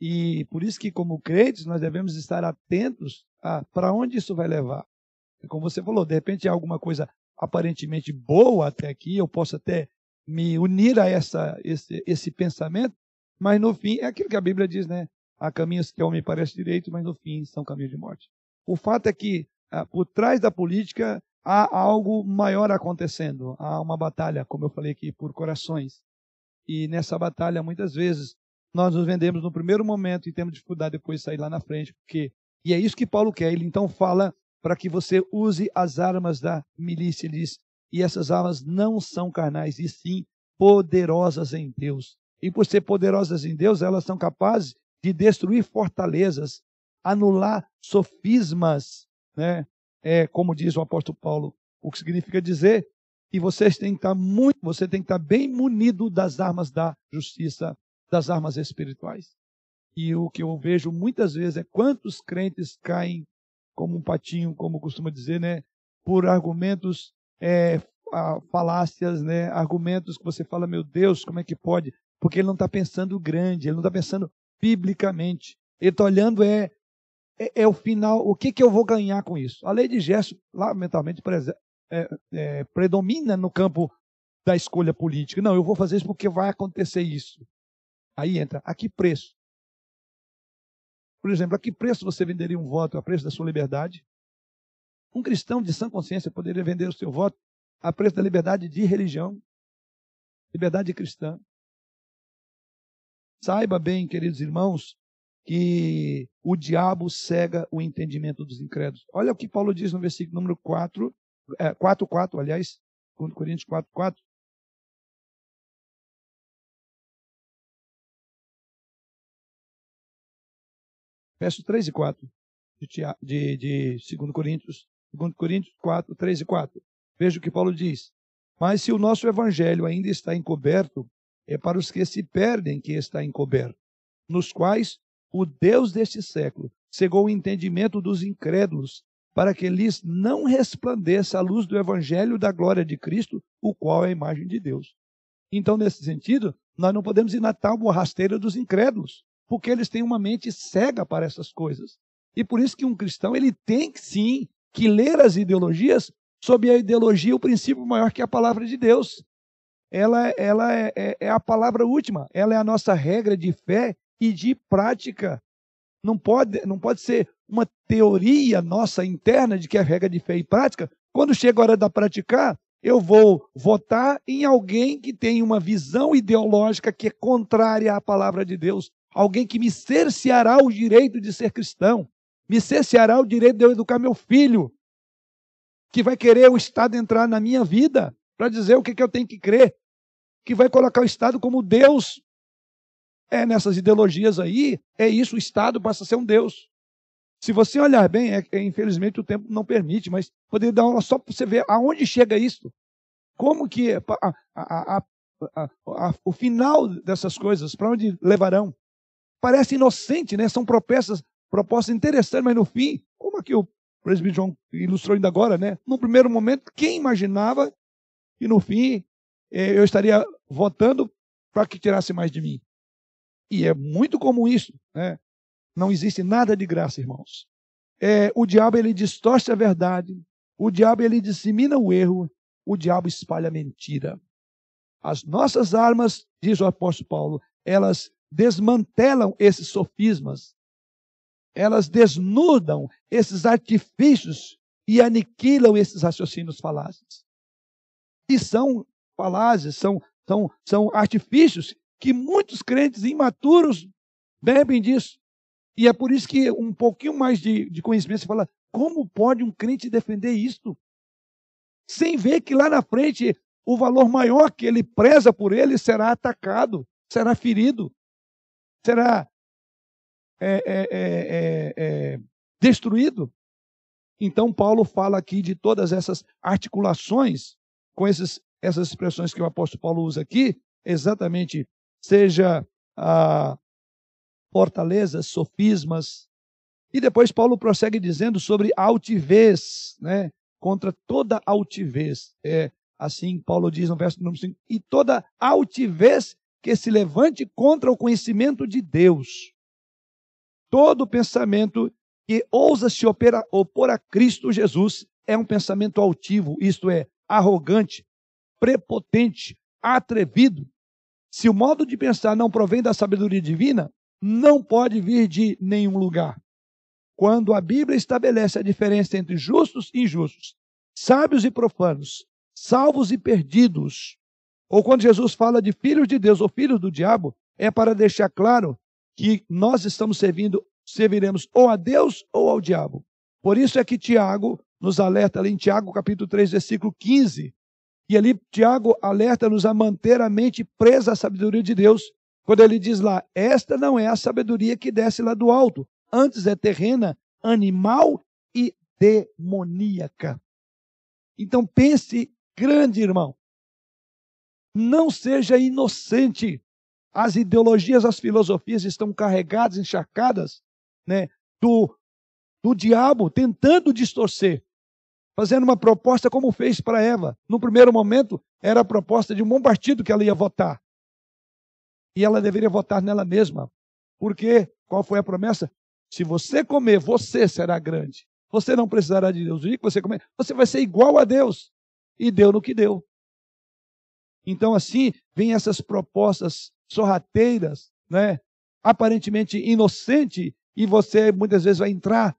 E por isso que, como crentes, nós devemos estar atentos a para onde isso vai levar. E como você falou, de repente é alguma coisa aparentemente boa até aqui, eu posso até me unir a essa, esse, esse pensamento, mas no fim é aquilo que a Bíblia diz, né? Há caminhos que ao me parece direito, mas no fim são caminhos de morte. O fato é que ah, por trás da política há algo maior acontecendo. Há uma batalha, como eu falei aqui, por corações. E nessa batalha, muitas vezes, nós nos vendemos no primeiro momento e temos dificuldade depois de sair lá na frente, porque. E é isso que Paulo quer. Ele então fala para que você use as armas da milícia. Ele diz: e essas armas não são carnais, e sim poderosas em Deus. E por ser poderosas em Deus, elas são capazes de destruir fortalezas, anular sofismas, né? É, como diz o apóstolo Paulo, o que significa dizer que vocês têm que estar muito, você tem que estar bem munido das armas da justiça, das armas espirituais. E o que eu vejo muitas vezes é quantos crentes caem como um patinho, como costuma dizer, né, por argumentos é, falácias, né, argumentos que você fala, meu Deus, como é que pode? Porque ele não está pensando grande, ele não está pensando biblicamente. Ele está olhando é é, é, o final, o que, que eu vou ganhar com isso? A lei de gesto, lamentavelmente, é, é, predomina no campo da escolha política. Não, eu vou fazer isso porque vai acontecer isso. Aí entra, a que preço? Por exemplo, a que preço você venderia um voto a preço da sua liberdade? Um cristão de sã consciência poderia vender o seu voto a preço da liberdade de religião, liberdade cristã. Saiba bem, queridos irmãos, que o diabo cega o entendimento dos incrédulos. Olha o que Paulo diz no versículo número 4, é, 4, 4, aliás, Coríntios 4, 4. Verso 3 e 4 de, de, de 2 Coríntios, 2 Coríntios 4, 3 e 4. Veja o que Paulo diz. Mas se o nosso evangelho ainda está encoberto, é para os que se perdem que está encoberto, nos quais o Deus deste século cegou o entendimento dos incrédulos, para que lhes não resplandeça a luz do evangelho da glória de Cristo, o qual é a imagem de Deus. Então, nesse sentido, nós não podemos ir na tábua rasteira dos incrédulos, porque eles têm uma mente cega para essas coisas. E por isso que um cristão, ele tem sim que ler as ideologias sob a ideologia, o princípio maior que é a palavra de Deus. Ela, ela é, é, é a palavra última, ela é a nossa regra de fé e de prática. Não pode, não pode ser uma teoria nossa interna de que é regra de fé e prática. Quando chega a hora da praticar, eu vou votar em alguém que tem uma visão ideológica que é contrária à palavra de Deus. Alguém que me cerceará o direito de ser cristão, me cerceará o direito de eu educar meu filho, que vai querer o Estado entrar na minha vida para dizer o que, que eu tenho que crer, que vai colocar o Estado como Deus é nessas ideologias aí, é isso, o Estado passa a ser um Deus. Se você olhar bem, é, é, infelizmente o tempo não permite, mas poderia dar uma só para você ver aonde chega isso. Como que a, a, a, o final dessas coisas, para onde levarão? Parece inocente, né? São propostas, propostas interessantes, mas no fim, como aqui o presbítero João ilustrou ainda agora, né? No primeiro momento, quem imaginava que no fim eh, eu estaria votando para que tirasse mais de mim? E é muito comum isso. Né? Não existe nada de graça, irmãos. É, o diabo ele distorce a verdade, o diabo ele dissemina o erro, o diabo espalha a mentira. As nossas armas, diz o apóstolo Paulo, elas desmantelam esses sofismas, elas desnudam esses artifícios e aniquilam esses raciocínios falazes. E são falazes, são, são, são artifícios que muitos crentes imaturos bebem disso. E é por isso que um pouquinho mais de, de conhecimento você fala: como pode um crente defender isto? Sem ver que lá na frente o valor maior que ele preza por ele será atacado, será ferido, será é, é, é, é destruído. Então, Paulo fala aqui de todas essas articulações, com esses, essas expressões que o apóstolo Paulo usa aqui, exatamente seja fortalezas, sofismas. E depois Paulo prossegue dizendo sobre altivez, né? Contra toda altivez. É assim Paulo diz no verso número 5, e toda altivez que se levante contra o conhecimento de Deus. Todo pensamento que ousa se opera, opor a Cristo Jesus é um pensamento altivo, isto é, arrogante, prepotente, atrevido, se o modo de pensar não provém da sabedoria divina, não pode vir de nenhum lugar. Quando a Bíblia estabelece a diferença entre justos e injustos, sábios e profanos, salvos e perdidos, ou quando Jesus fala de filhos de Deus ou filhos do diabo, é para deixar claro que nós estamos servindo, serviremos ou a Deus ou ao diabo. Por isso é que Tiago nos alerta ali em Tiago capítulo 3, versículo 15, e ali Tiago alerta-nos a manter a mente presa à sabedoria de Deus, quando ele diz lá: Esta não é a sabedoria que desce lá do alto, antes é terrena, animal e demoníaca. Então pense grande, irmão. Não seja inocente. As ideologias, as filosofias estão carregadas, encharcadas né, do, do diabo tentando distorcer fazendo uma proposta como fez para Eva. No primeiro momento, era a proposta de um bom partido que ela ia votar. E ela deveria votar nela mesma. Porque qual foi a promessa? Se você comer, você será grande. Você não precisará de Deus. O dia que você comer, você vai ser igual a Deus. E deu no que deu. Então, assim, vem essas propostas sorrateiras, né? aparentemente inocente, e você muitas vezes vai entrar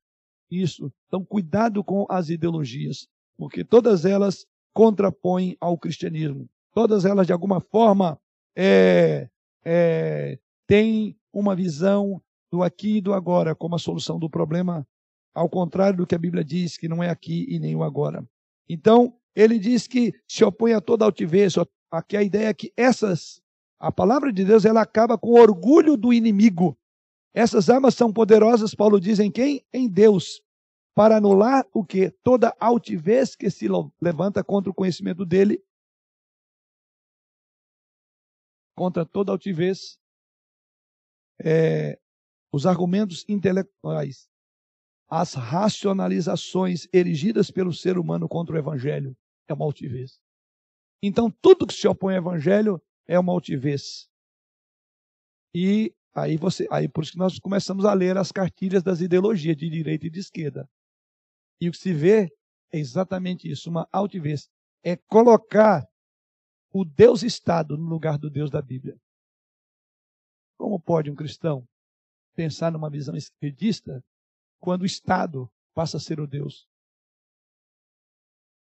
isso. Então, cuidado com as ideologias, porque todas elas contrapõem ao cristianismo. Todas elas, de alguma forma, é, é, têm uma visão do aqui e do agora como a solução do problema, ao contrário do que a Bíblia diz, que não é aqui e nem o agora. Então, ele diz que se opõe a toda altivez, aqui a ideia é que essas, a palavra de Deus, ela acaba com o orgulho do inimigo. Essas armas são poderosas, Paulo diz em quem? Em Deus, para anular o que? Toda altivez que se levanta contra o conhecimento dele, contra toda altivez, é, os argumentos intelectuais, as racionalizações erigidas pelo ser humano contra o evangelho é uma altivez. Então, tudo que se opõe ao evangelho é uma altivez. E aí você, aí por isso que nós começamos a ler as cartilhas das ideologias de direita e de esquerda. E o que se vê é exatamente isso, uma altivez. É colocar o Deus Estado no lugar do Deus da Bíblia. Como pode um cristão pensar numa visão esquerdista quando o Estado passa a ser o Deus?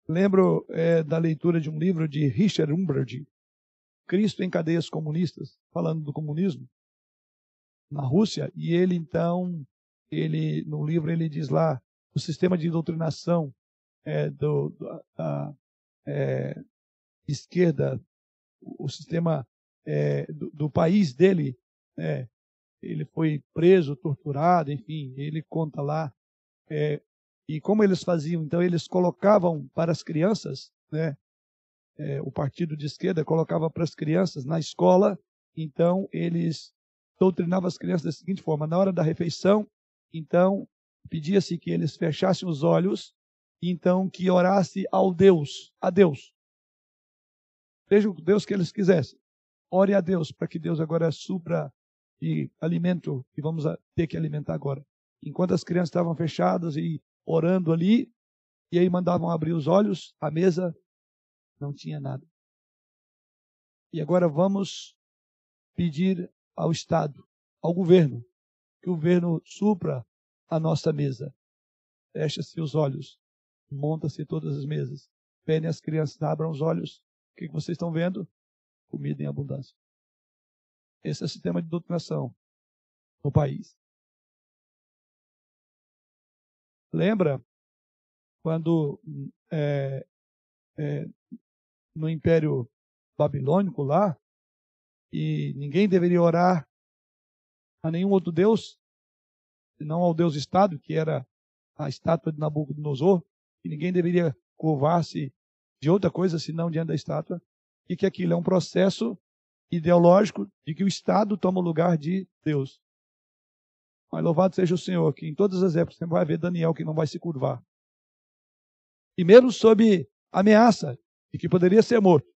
Lembro é, da leitura de um livro de Richard Umberg, Cristo em cadeias comunistas, falando do comunismo na Rússia, e ele então, ele no livro ele diz lá o sistema de doutrinação é, do, da é, esquerda, o sistema é, do, do, país dele, é, ele foi preso, torturado, enfim, ele conta lá. É, e como eles faziam? Então, eles colocavam para as crianças, né, é, o partido de esquerda colocava para as crianças na escola, então eles doutrinavam as crianças da seguinte forma: na hora da refeição, então pedia-se que eles fechassem os olhos, então que orasse ao Deus, a Deus. Seja o Deus que eles quisessem. Ore a Deus para que Deus agora supra e alimento que vamos ter que alimentar agora. Enquanto as crianças estavam fechadas e orando ali, e aí mandavam abrir os olhos, a mesa não tinha nada. E agora vamos pedir ao Estado, ao governo, que o governo supra a nossa mesa. Fecha-se os olhos, monta-se todas as mesas. Pedem as crianças, abram os olhos. O que vocês estão vendo? Comida em abundância. Esse é o sistema de doutrinação no país. Lembra quando é, é, no Império Babilônico lá, e ninguém deveria orar a nenhum outro Deus, senão ao Deus Estado, que era a estátua de Nabucodonosor, e ninguém deveria curvar-se de outra coisa senão diante da estátua, e que aquilo é um processo ideológico de que o Estado toma o lugar de Deus. Mas louvado seja o Senhor, que em todas as épocas você vai ver Daniel que não vai se curvar. E mesmo sob ameaça de que poderia ser morto.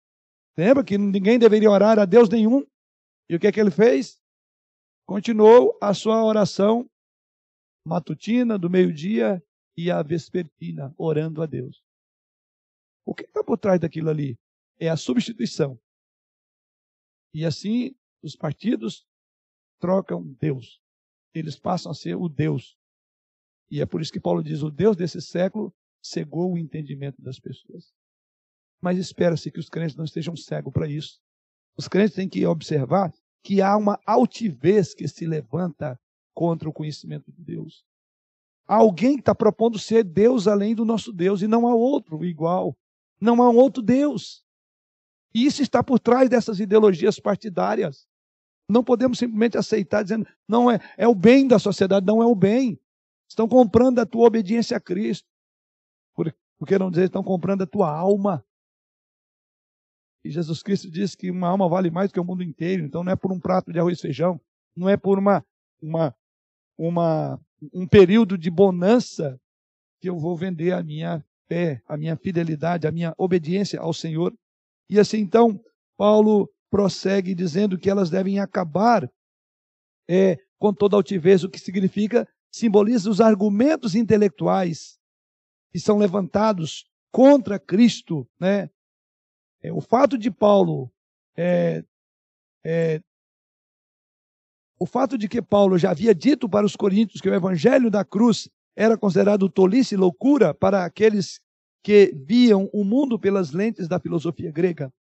Lembra que ninguém deveria orar a Deus nenhum? E o que é que ele fez? Continuou a sua oração matutina, do meio-dia e a vespertina, orando a Deus. O que está por trás daquilo ali? É a substituição. E assim, os partidos trocam Deus. Eles passam a ser o Deus. E é por isso que Paulo diz: o Deus desse século cegou o entendimento das pessoas. Mas espera-se que os crentes não estejam cegos para isso. Os crentes têm que observar que há uma altivez que se levanta contra o conhecimento de Deus. Há alguém que está propondo ser Deus além do nosso Deus, e não há outro igual. Não há um outro Deus. E isso está por trás dessas ideologias partidárias. Não podemos simplesmente aceitar dizendo, não é, é o bem da sociedade, não é o bem. Estão comprando a tua obediência a Cristo. Por, por que não dizer, estão comprando a tua alma. E Jesus Cristo disse que uma alma vale mais que o mundo inteiro. Então não é por um prato de arroz e feijão, não é por uma, uma, uma, um período de bonança que eu vou vender a minha fé, a minha fidelidade, a minha obediência ao Senhor. E assim então, Paulo prossegue dizendo que elas devem acabar é, com toda altivez, o que significa, simboliza os argumentos intelectuais que são levantados contra Cristo, né? É, o fato de Paulo é, é, o fato de que Paulo já havia dito para os coríntios que o evangelho da cruz era considerado tolice e loucura para aqueles que viam o mundo pelas lentes da filosofia grega,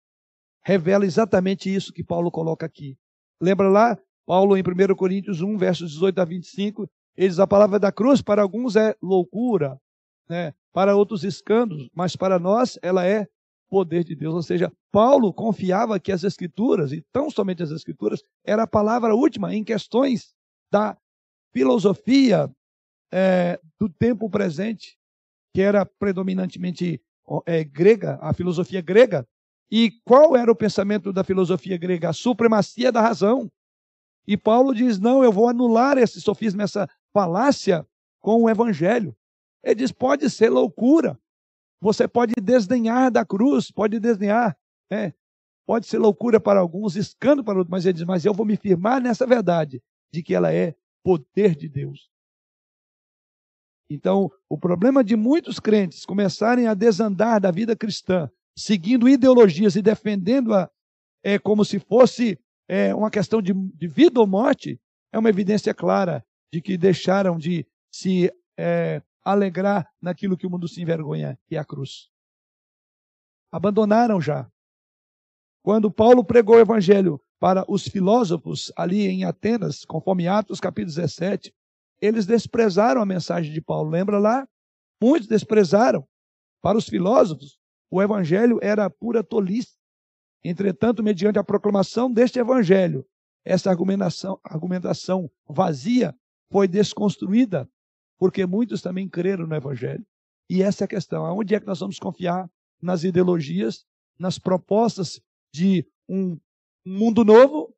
revela exatamente isso que Paulo coloca aqui. Lembra lá? Paulo, em 1 Coríntios 1, versos 18 a 25, ele diz: a palavra da cruz para alguns é loucura, né? para outros escândalos, mas para nós ela é poder de Deus. Ou seja, Paulo confiava que as Escrituras, e tão somente as Escrituras, era a palavra última em questões da filosofia é, do tempo presente, que era predominantemente é, grega, a filosofia grega. E qual era o pensamento da filosofia grega? A supremacia da razão. E Paulo diz: não, eu vou anular esse sofisma, essa falácia com o evangelho. Ele diz: pode ser loucura. Você pode desdenhar da cruz, pode desdenhar. É, pode ser loucura para alguns, escândalo para outros, mas ele diz: mas eu vou me firmar nessa verdade, de que ela é poder de Deus. Então, o problema de muitos crentes começarem a desandar da vida cristã, seguindo ideologias e defendendo-a é, como se fosse é, uma questão de, de, vida ou morte, é uma evidência clara de que deixaram de se é, alegrar naquilo que o mundo se envergonha, que é a cruz. Abandonaram já. Quando Paulo pregou o evangelho para os filósofos ali em Atenas, conforme Atos capítulo 17, eles desprezaram a mensagem de Paulo. Lembra lá? Muitos desprezaram. Para os filósofos, o evangelho era pura tolice. Entretanto, mediante a proclamação deste evangelho, essa argumentação, argumentação vazia foi desconstruída, porque muitos também creram no evangelho. E essa é a questão. Aonde é que nós vamos confiar? Nas ideologias, nas propostas de um mundo novo?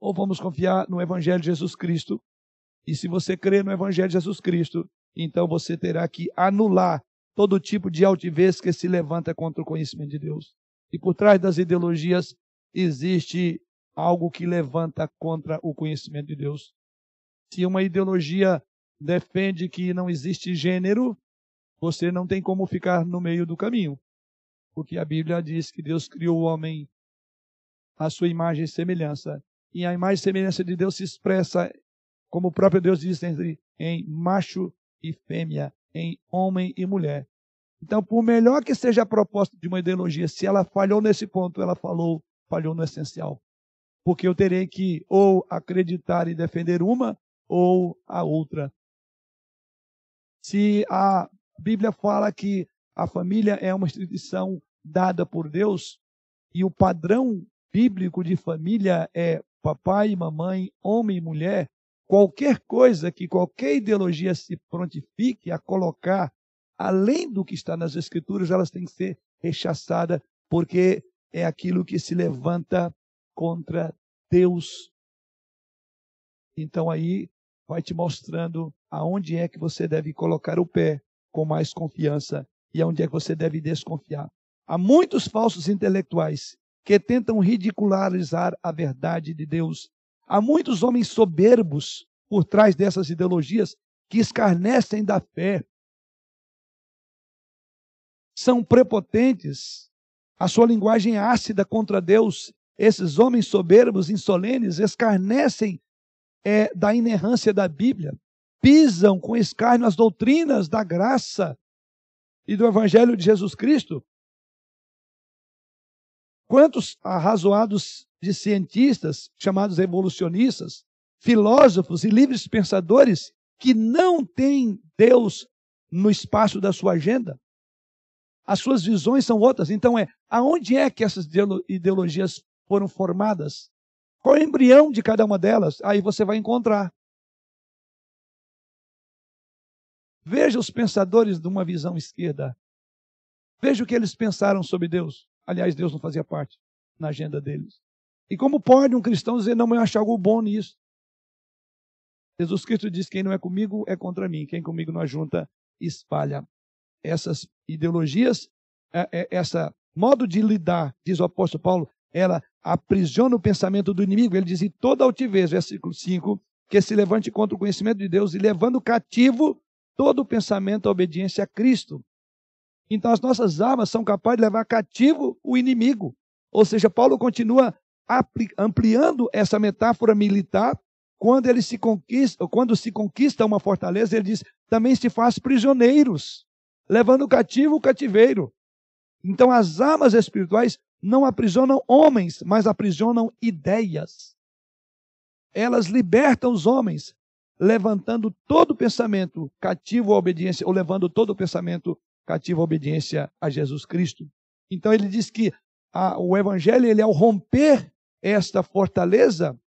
Ou vamos confiar no evangelho de Jesus Cristo, e se você crê no Evangelho de Jesus Cristo, então você terá que anular todo tipo de altivez que se levanta contra o conhecimento de Deus. E por trás das ideologias existe algo que levanta contra o conhecimento de Deus. Se uma ideologia defende que não existe gênero, você não tem como ficar no meio do caminho. Porque a Bíblia diz que Deus criou o homem à sua imagem e semelhança. E a imagem e semelhança de Deus se expressa como o próprio Deus diz entre, em macho e fêmea, em homem e mulher. Então, por melhor que seja a proposta de uma ideologia, se ela falhou nesse ponto, ela falou, falhou no essencial. Porque eu terei que ou acreditar e defender uma ou a outra. Se a Bíblia fala que a família é uma instituição dada por Deus e o padrão bíblico de família é papai mamãe, homem e mulher, qualquer coisa que qualquer ideologia se prontifique a colocar além do que está nas escrituras, elas têm que ser rechaçadas, porque é aquilo que se levanta contra Deus. Então aí vai te mostrando aonde é que você deve colocar o pé com mais confiança e aonde é que você deve desconfiar. Há muitos falsos intelectuais que tentam ridicularizar a verdade de Deus Há muitos homens soberbos por trás dessas ideologias que escarnecem da fé. São prepotentes. A sua linguagem é ácida contra Deus. Esses homens soberbos, insolenes, escarnecem é, da inerrância da Bíblia. Pisam com escárnio as doutrinas da graça e do Evangelho de Jesus Cristo. Quantos arrazoados de cientistas, chamados evolucionistas, filósofos e livres pensadores, que não têm Deus no espaço da sua agenda? As suas visões são outras. Então, é aonde é que essas ideologias foram formadas? Qual é o embrião de cada uma delas? Aí você vai encontrar. Veja os pensadores de uma visão esquerda. Veja o que eles pensaram sobre Deus. Aliás, Deus não fazia parte na agenda deles. E como pode um cristão dizer, não, eu acho algo bom nisso? Jesus Cristo diz: quem não é comigo é contra mim, quem comigo não ajunta, espalha. Essas ideologias, é, é, essa modo de lidar, diz o apóstolo Paulo, ela aprisiona o pensamento do inimigo. Ele diz em toda altivez, versículo 5, que se levante contra o conhecimento de Deus e levando cativo todo o pensamento à obediência a Cristo. Então as nossas armas são capazes de levar cativo o inimigo. Ou seja, Paulo continua ampliando essa metáfora militar quando ele se conquista, quando se conquista uma fortaleza, ele diz: também se faz prisioneiros, levando cativo o cativeiro. Então as armas espirituais não aprisionam homens, mas aprisionam ideias. Elas libertam os homens, levantando todo pensamento cativo à obediência, ou levando todo pensamento cativo à obediência a Jesus Cristo. Então ele diz que a, o evangelho, ele ao romper esta fortaleza,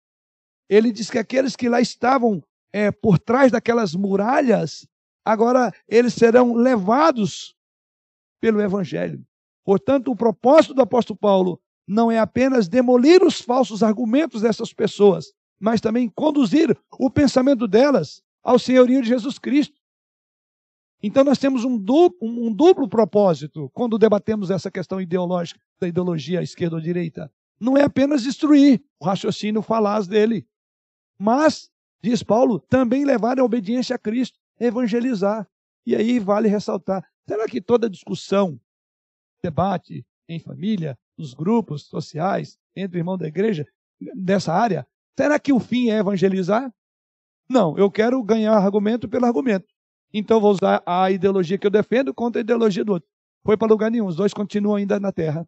ele diz que aqueles que lá estavam é, por trás daquelas muralhas, agora eles serão levados pelo evangelho. Portanto, o propósito do apóstolo Paulo não é apenas demolir os falsos argumentos dessas pessoas, mas também conduzir o pensamento delas ao senhorio de Jesus Cristo. Então nós temos um duplo, um duplo propósito quando debatemos essa questão ideológica da ideologia esquerda ou direita. Não é apenas destruir o raciocínio falaz dele, mas, diz Paulo, também levar a obediência a Cristo, evangelizar. E aí vale ressaltar: será que toda discussão, debate em família, nos grupos sociais, entre irmãos da igreja, dessa área, será que o fim é evangelizar? Não, eu quero ganhar argumento pelo argumento. Então vou usar a ideologia que eu defendo contra a ideologia do outro. Foi para lugar nenhum, os dois continuam ainda na terra.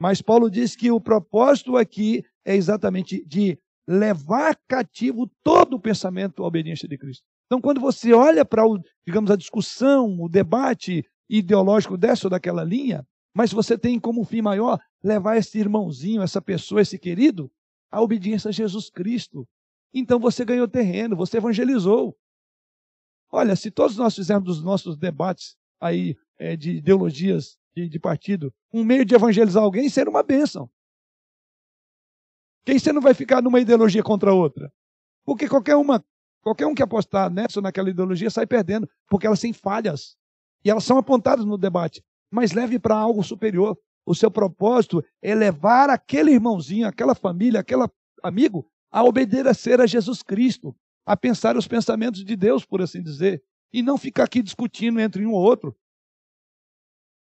Mas Paulo diz que o propósito aqui é exatamente de levar cativo todo o pensamento à obediência de Cristo. Então, quando você olha para, digamos, a discussão, o debate ideológico dessa ou daquela linha, mas você tem como fim maior levar esse irmãozinho, essa pessoa, esse querido, à obediência a Jesus Cristo. Então você ganhou terreno, você evangelizou. Olha, se todos nós fizermos os nossos debates aí é, de ideologias de, de, partido um meio de evangelizar alguém, seria uma bênção. Quem você não vai ficar numa ideologia contra a outra? Porque qualquer uma, qualquer um que apostar nessa ou naquela ideologia sai perdendo, porque elas têm falhas. E elas são apontadas no debate. Mas leve para algo superior. O seu propósito é levar aquele irmãozinho, aquela família, aquele amigo a obedecer a Jesus Cristo, a pensar os pensamentos de Deus, por assim dizer, e não ficar aqui discutindo entre um ou outro.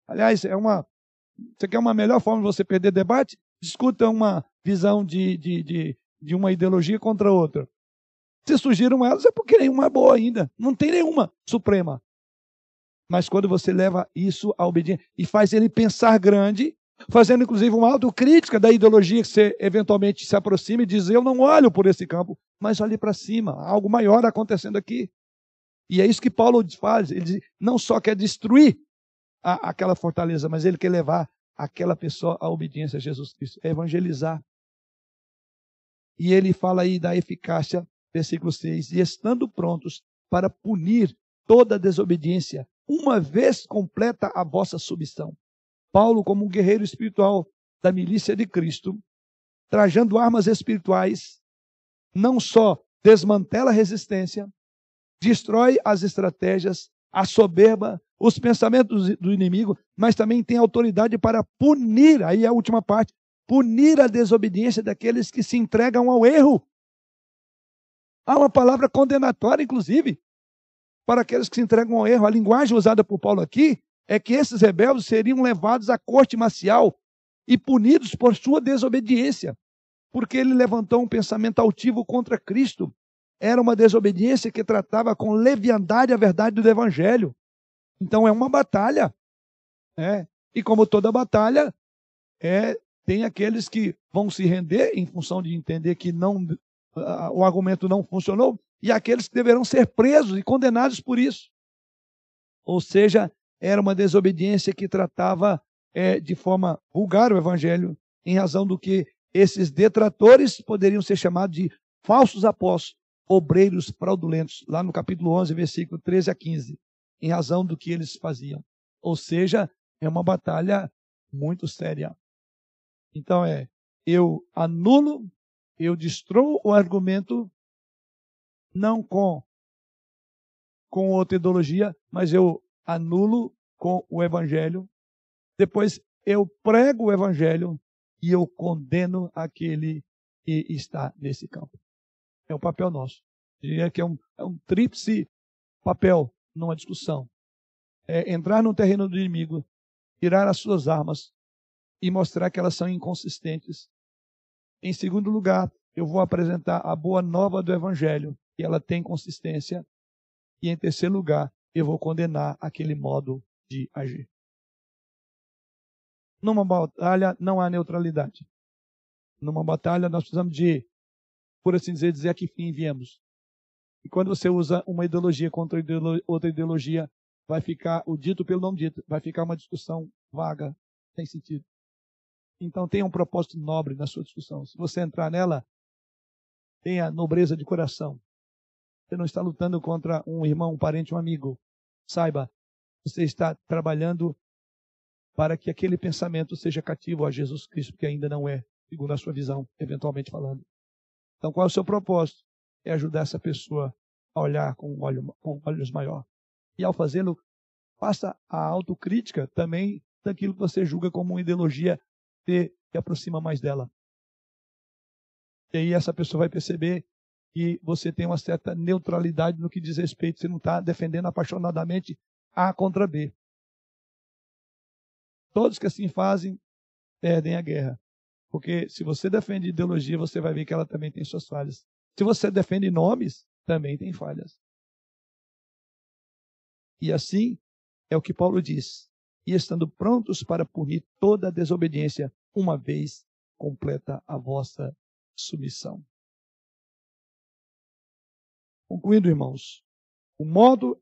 Aliás, é uma. Você quer uma melhor forma de você perder debate? Discuta uma visão de, de, de, de uma ideologia contra outra. Se surgiram elas, é porque nenhuma é boa ainda. Não tem nenhuma suprema. Mas quando você leva isso à obediência e faz ele pensar grande, fazendo inclusive uma autocrítica da ideologia que você eventualmente se aproxima e diz: Eu não olho por esse campo, mas olhe para cima, há algo maior acontecendo aqui. E é isso que Paulo faz. Ele diz, não só quer destruir a, aquela fortaleza, mas ele quer levar aquela pessoa à obediência a Jesus Cristo, é evangelizar. E ele fala aí da eficácia, versículo 6, e estando prontos para punir toda desobediência, uma vez completa a vossa submissão. Paulo, como um guerreiro espiritual da milícia de Cristo, trajando armas espirituais, não só desmantela a resistência, destrói as estratégias, a soberba, os pensamentos do inimigo, mas também tem autoridade para punir, aí é a última parte, punir a desobediência daqueles que se entregam ao erro. Há uma palavra condenatória, inclusive, para aqueles que se entregam ao erro. A linguagem usada por Paulo aqui é que esses rebeldes seriam levados à corte marcial e punidos por sua desobediência, porque ele levantou um pensamento altivo contra Cristo. Era uma desobediência que tratava com leviandade a verdade do Evangelho. Então é uma batalha. Né? E como toda batalha, é, tem aqueles que vão se render em função de entender que não, o argumento não funcionou, e aqueles que deverão ser presos e condenados por isso. Ou seja, era uma desobediência que tratava é, de forma vulgar o evangelho, em razão do que esses detratores poderiam ser chamados de falsos apóstolos, obreiros fraudulentos, lá no capítulo 11, versículo 13 a 15, em razão do que eles faziam. Ou seja, é uma batalha muito séria. Então é, eu anulo, eu destruo o argumento, não com, com outra ideologia, mas eu anulo com o evangelho. Depois eu prego o evangelho e eu condeno aquele que está nesse campo. É o papel nosso. Eu diria que é um, é um tríplice papel numa discussão. É entrar no terreno do inimigo, tirar as suas armas e mostrar que elas são inconsistentes. Em segundo lugar, eu vou apresentar a boa nova do evangelho, que ela tem consistência. E em terceiro lugar, eu vou condenar aquele modo de agir. Numa batalha não há neutralidade. Numa batalha nós precisamos de, por assim dizer, dizer a que fim viemos. E quando você usa uma ideologia contra outra ideologia, vai ficar o dito pelo não dito, vai ficar uma discussão vaga, sem sentido. Então tenha um propósito nobre na sua discussão. Se você entrar nela, tenha nobreza de coração. Você não está lutando contra um irmão, um parente, um amigo. Saiba, você está trabalhando para que aquele pensamento seja cativo a Jesus Cristo, que ainda não é, segundo a sua visão, eventualmente falando. Então, qual é o seu propósito? É ajudar essa pessoa a olhar com, olho, com olhos maior. E ao fazê-lo, faça a autocrítica também daquilo que você julga como uma ideologia que, aproxima mais dela. E aí essa pessoa vai perceber que você tem uma certa neutralidade no que diz respeito, você não está defendendo apaixonadamente A contra B. Todos que assim fazem perdem a guerra. Porque se você defende ideologia, você vai ver que ela também tem suas falhas. Se você defende nomes, também tem falhas. E assim é o que Paulo diz. E estando prontos para punir toda desobediência, uma vez completa a vossa submissão. Concluindo, irmãos, o modo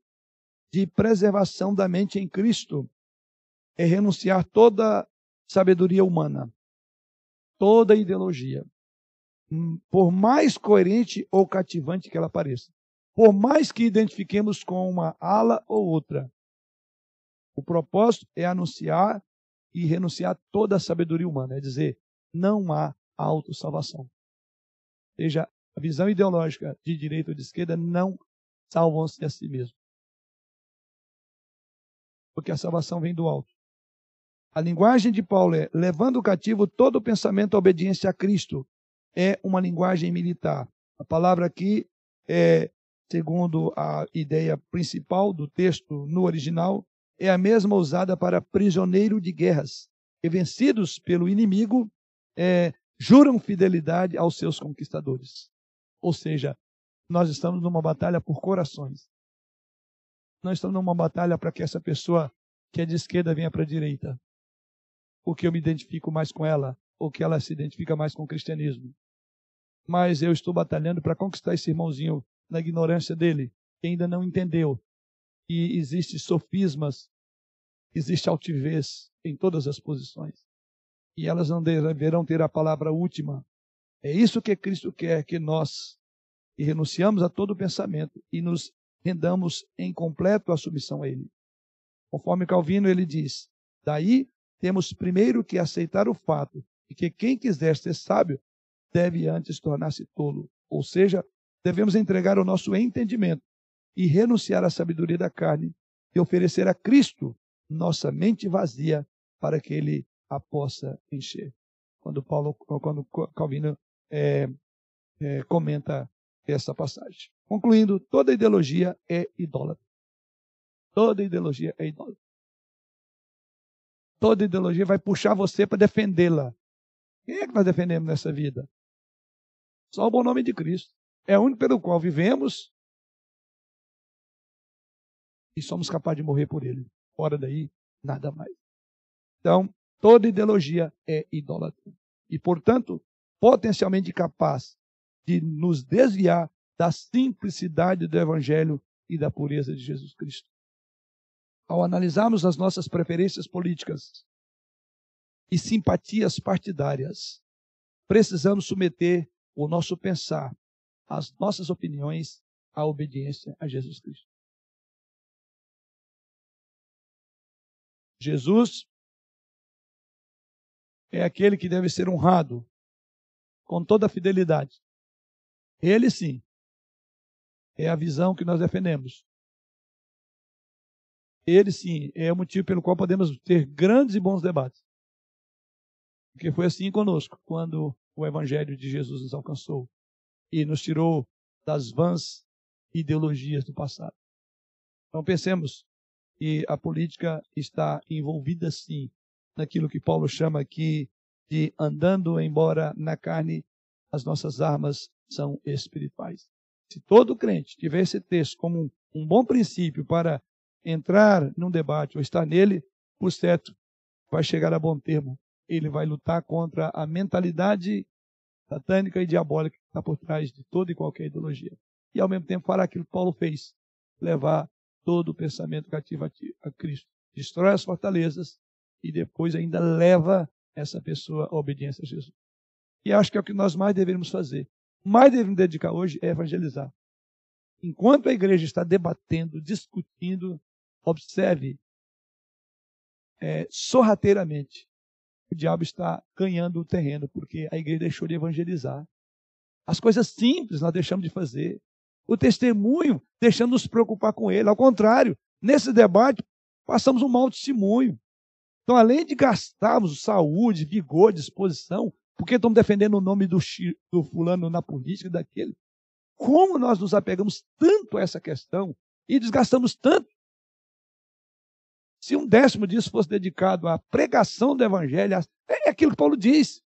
de preservação da mente em Cristo é renunciar toda sabedoria humana, toda ideologia, hum, por mais coerente ou cativante que ela pareça, por mais que identifiquemos com uma ala ou outra. O propósito é anunciar e renunciar toda a sabedoria humana, é dizer, não há autossalvação. Ou seja, a visão ideológica de direita ou de esquerda não salvam-se a si mesmo. Porque a salvação vem do alto. A linguagem de Paulo é levando cativo todo o pensamento à obediência a Cristo. É uma linguagem militar. A palavra aqui é, segundo a ideia principal do texto no original, é a mesma usada para prisioneiro de guerras, que vencidos pelo inimigo, é, juram fidelidade aos seus conquistadores. Ou seja, nós estamos numa batalha por corações. Nós estamos numa batalha para que essa pessoa que é de esquerda venha para a direita porque eu me identifico mais com ela, ou que ela se identifica mais com o cristianismo. Mas eu estou batalhando para conquistar esse irmãozinho na ignorância dele, que ainda não entendeu que existe sofismas, existe altivez em todas as posições. E elas não deverão ter a palavra última. É isso que Cristo quer que nós que renunciamos a todo pensamento e nos rendamos em completo a submissão a Ele. Conforme Calvino, ele diz: Daí temos primeiro que aceitar o fato de que quem quiser ser sábio deve antes tornar-se tolo. Ou seja, devemos entregar o nosso entendimento e renunciar à sabedoria da carne e oferecer a Cristo nossa mente vazia para que ele a possa encher. Quando Paulo, quando Calvino é, é, comenta essa passagem. Concluindo, toda ideologia é idólatra. Toda ideologia é idólatra toda ideologia vai puxar você para defendê-la. Quem é que nós defendemos nessa vida? Só o bom nome de Cristo. É o único pelo qual vivemos e somos capazes de morrer por ele. Fora daí, nada mais. Então, toda ideologia é idólatra. E, portanto, potencialmente capaz de nos desviar da simplicidade do Evangelho e da pureza de Jesus Cristo ao analisarmos as nossas preferências políticas e simpatias partidárias, precisamos submeter o nosso pensar, as nossas opiniões à obediência a Jesus Cristo. Jesus é aquele que deve ser honrado com toda a fidelidade. Ele sim é a visão que nós defendemos. Ele sim é o motivo pelo qual podemos ter grandes e bons debates. Porque foi assim conosco, quando o Evangelho de Jesus nos alcançou e nos tirou das vãs ideologias do passado. Então pensemos que a política está envolvida sim naquilo que Paulo chama aqui de andando embora na carne, as nossas armas são espirituais. Se todo crente tiver esse texto como um, bom princípio para entrar num debate ou estar nele, por certo, vai chegar a bom termo. Ele vai lutar contra a mentalidade satânica e diabólica que está por trás de toda e qualquer ideologia. E ao mesmo tempo fará aquilo que Paulo fez, levar todo o pensamento cativo a Cristo. Destrói as fortalezas e depois ainda leva essa pessoa à obediência a Jesus. E acho que é o que nós mais deveríamos fazer. Mais devemos dedicar hoje é evangelizar. Enquanto a igreja está debatendo, discutindo, Observe é, sorrateiramente. O diabo está ganhando o terreno porque a igreja deixou de evangelizar. As coisas simples nós deixamos de fazer. O testemunho deixamos nos preocupar com ele. Ao contrário, nesse debate, passamos um mau testemunho. Então, além de gastarmos saúde, vigor, disposição, porque estamos defendendo o nome do, do fulano na política, daquele, como nós nos apegamos tanto a essa questão e desgastamos tanto. Se um décimo disso fosse dedicado à pregação do evangelho, é, é aquilo que Paulo diz.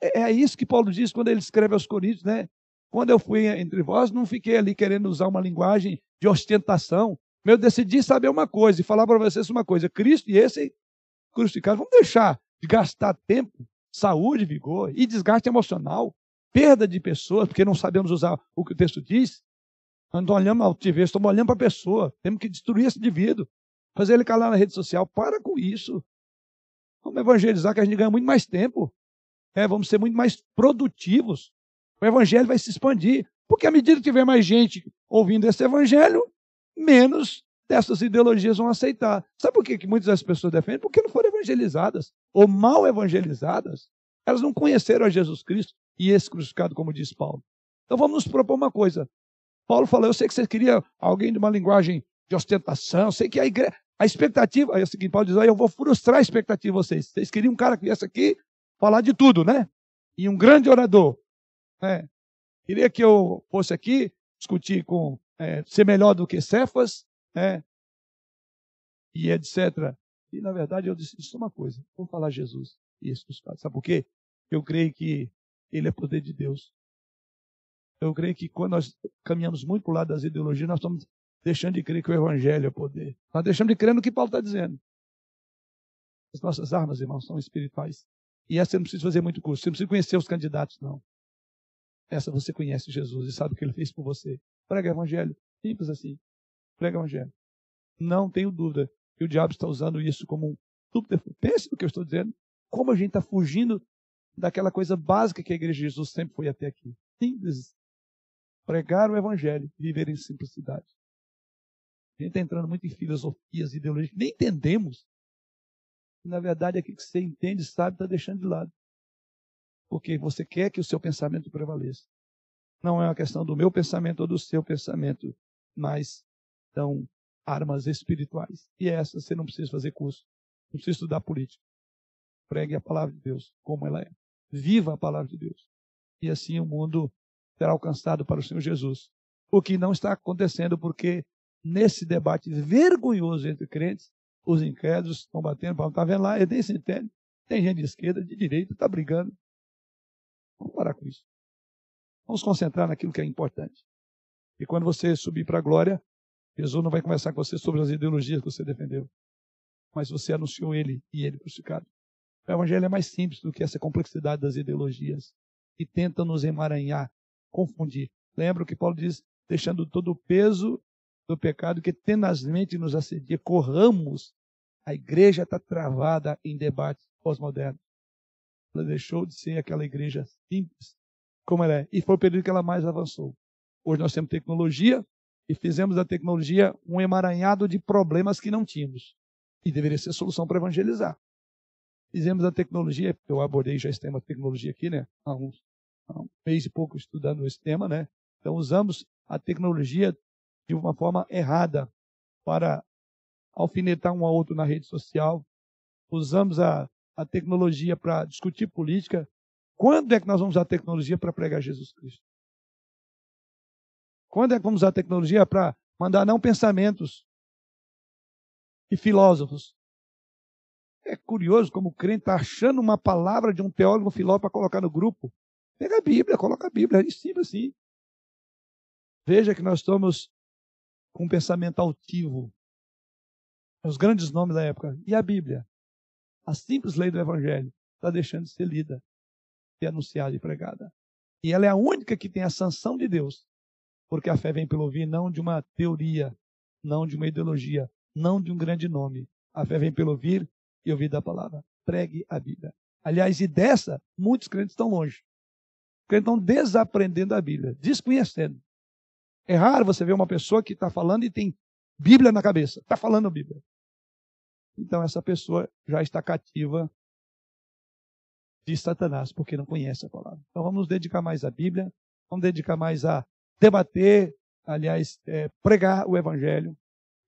É, é isso que Paulo diz quando ele escreve aos Coríntios, né? Quando eu fui entre vós, não fiquei ali querendo usar uma linguagem de ostentação. Eu decidi saber uma coisa e falar para vocês uma coisa: Cristo e esse crucificado. Vamos deixar de gastar tempo, saúde, vigor e desgaste emocional, perda de pessoas, porque não sabemos usar o que o texto diz. Não olhando ao TV, estamos olhando para a pessoa. Temos que destruir esse indivíduo, fazer ele calar na rede social. Para com isso. Vamos evangelizar, que a gente ganha muito mais tempo. É, vamos ser muito mais produtivos. O evangelho vai se expandir. Porque à medida que tiver mais gente ouvindo esse evangelho, menos dessas ideologias vão aceitar. Sabe por que, que muitas das pessoas defendem? Porque não foram evangelizadas, ou mal evangelizadas. Elas não conheceram a Jesus Cristo e esse crucificado, como diz Paulo. Então vamos nos propor uma coisa. Paulo falou: eu sei que você queria alguém de uma linguagem de ostentação, eu sei que a igreja. A expectativa, é o seguinte, Paulo diz, eu vou frustrar a expectativa de vocês. Vocês queriam um cara que viesse aqui falar de tudo, né? E um grande orador. Né? Queria que eu fosse aqui discutir com é, ser melhor do que Cefas, né? E etc. E na verdade eu disse, isso é uma coisa, vamos falar Jesus e esse Sabe por quê? Eu creio que ele é poder de Deus. Eu creio que quando nós caminhamos muito para o lado das ideologias, nós estamos deixando de crer que o Evangelho é poder. Nós deixamos de crer no que Paulo está dizendo. As nossas armas, irmãos, são espirituais. E essa você não precisa fazer muito curso. Você não precisa conhecer os candidatos, não. Essa você conhece Jesus e sabe o que ele fez por você. Prega o evangelho. Simples assim. Prega o evangelho. Não tenho dúvida que o diabo está usando isso como um subterfúgio. Pense no que eu estou dizendo. Como a gente está fugindo daquela coisa básica que a igreja de Jesus sempre foi até aqui. Simples. Pregar o evangelho viver em simplicidade. A gente está entrando muito em filosofias, ideologias, nem entendemos na verdade, aquilo que você entende, sabe, está deixando de lado. Porque você quer que o seu pensamento prevaleça. Não é uma questão do meu pensamento ou do seu pensamento, mas são armas espirituais. E essas você não precisa fazer curso, não precisa estudar política. Pregue a palavra de Deus como ela é. Viva a palavra de Deus. E assim o mundo será alcançado para o Senhor Jesus. O que não está acontecendo porque nesse debate vergonhoso entre crentes, os incrédulos estão batendo, Paulo está vendo lá, ele nem se entende. Tem gente de esquerda, de direita, está brigando. Vamos parar com isso. Vamos concentrar naquilo que é importante. E quando você subir para a glória, Jesus não vai conversar com você sobre as ideologias que você defendeu. Mas você anunciou ele e ele crucificado. O evangelho é mais simples do que essa complexidade das ideologias que tentam nos emaranhar, confundir. Lembra o que Paulo diz, deixando todo o peso do pecado que tenazmente nos assedia. Corramos. A igreja está travada em debates pós-modernos. Ela deixou de ser aquela igreja simples como ela é. E foi o período que ela mais avançou. Hoje nós temos tecnologia e fizemos da tecnologia um emaranhado de problemas que não tínhamos. E deveria ser solução para evangelizar. Fizemos a tecnologia, eu abordei já esse tema tecnologia aqui, né? Há, uns, há um mês e pouco estudando esse tema, né? Então usamos a tecnologia de uma forma errada para alfinetar um ao outro na rede social. Usamos a, a tecnologia para discutir política. Quando é que nós vamos usar a tecnologia para pregar Jesus Cristo? Quando é que vamos usar a tecnologia para mandar não pensamentos e filósofos? É curioso como o crente está achando uma palavra de um teólogo, um filósofo para colocar no grupo. Pega a Bíblia, coloca a Bíblia, é simples assim. Veja que nós estamos com um pensamento altivo. Os grandes nomes da época. E a Bíblia? A simples lei do Evangelho está deixando de ser lida, anunciada e pregada. E ela é a única que tem a sanção de Deus. Porque a fé vem pelo ouvir, não de uma teoria, não de uma ideologia, não de um grande nome. A fé vem pelo ouvir e ouvir da palavra. Pregue a Bíblia. Aliás, e dessa, muitos crentes estão longe. Crentes estão desaprendendo a Bíblia, desconhecendo. É raro você ver uma pessoa que está falando e tem Bíblia na cabeça. Está falando Bíblia. Então essa pessoa já está cativa de Satanás, porque não conhece a palavra. Então vamos nos dedicar mais à Bíblia, vamos dedicar mais a debater, aliás, é, pregar o Evangelho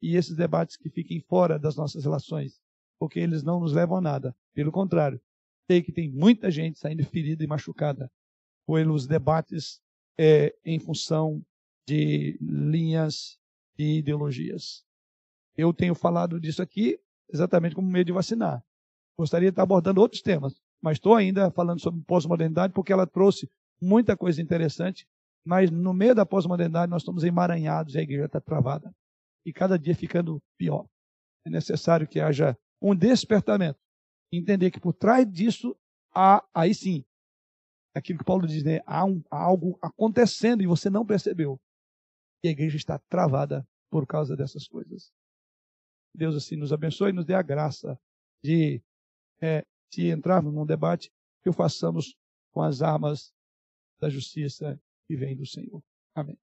e esses debates que fiquem fora das nossas relações, porque eles não nos levam a nada. Pelo contrário, sei que tem muita gente saindo ferida e machucada pelos debates é, em função de linhas e ideologias. Eu tenho falado disso aqui exatamente como meio de vacinar. Gostaria de estar abordando outros temas, mas estou ainda falando sobre pós-modernidade porque ela trouxe muita coisa interessante, mas no meio da pós-modernidade nós estamos emaranhados e a igreja está travada. E cada dia ficando pior. É necessário que haja um despertamento. Entender que por trás disso há, aí sim, aquilo que Paulo diz, né? Há, um, há algo acontecendo e você não percebeu. E a igreja está travada por causa dessas coisas. Deus assim nos abençoe e nos dê a graça de, é, se entrarmos num debate, que o façamos com as armas da justiça que vem do Senhor. Amém.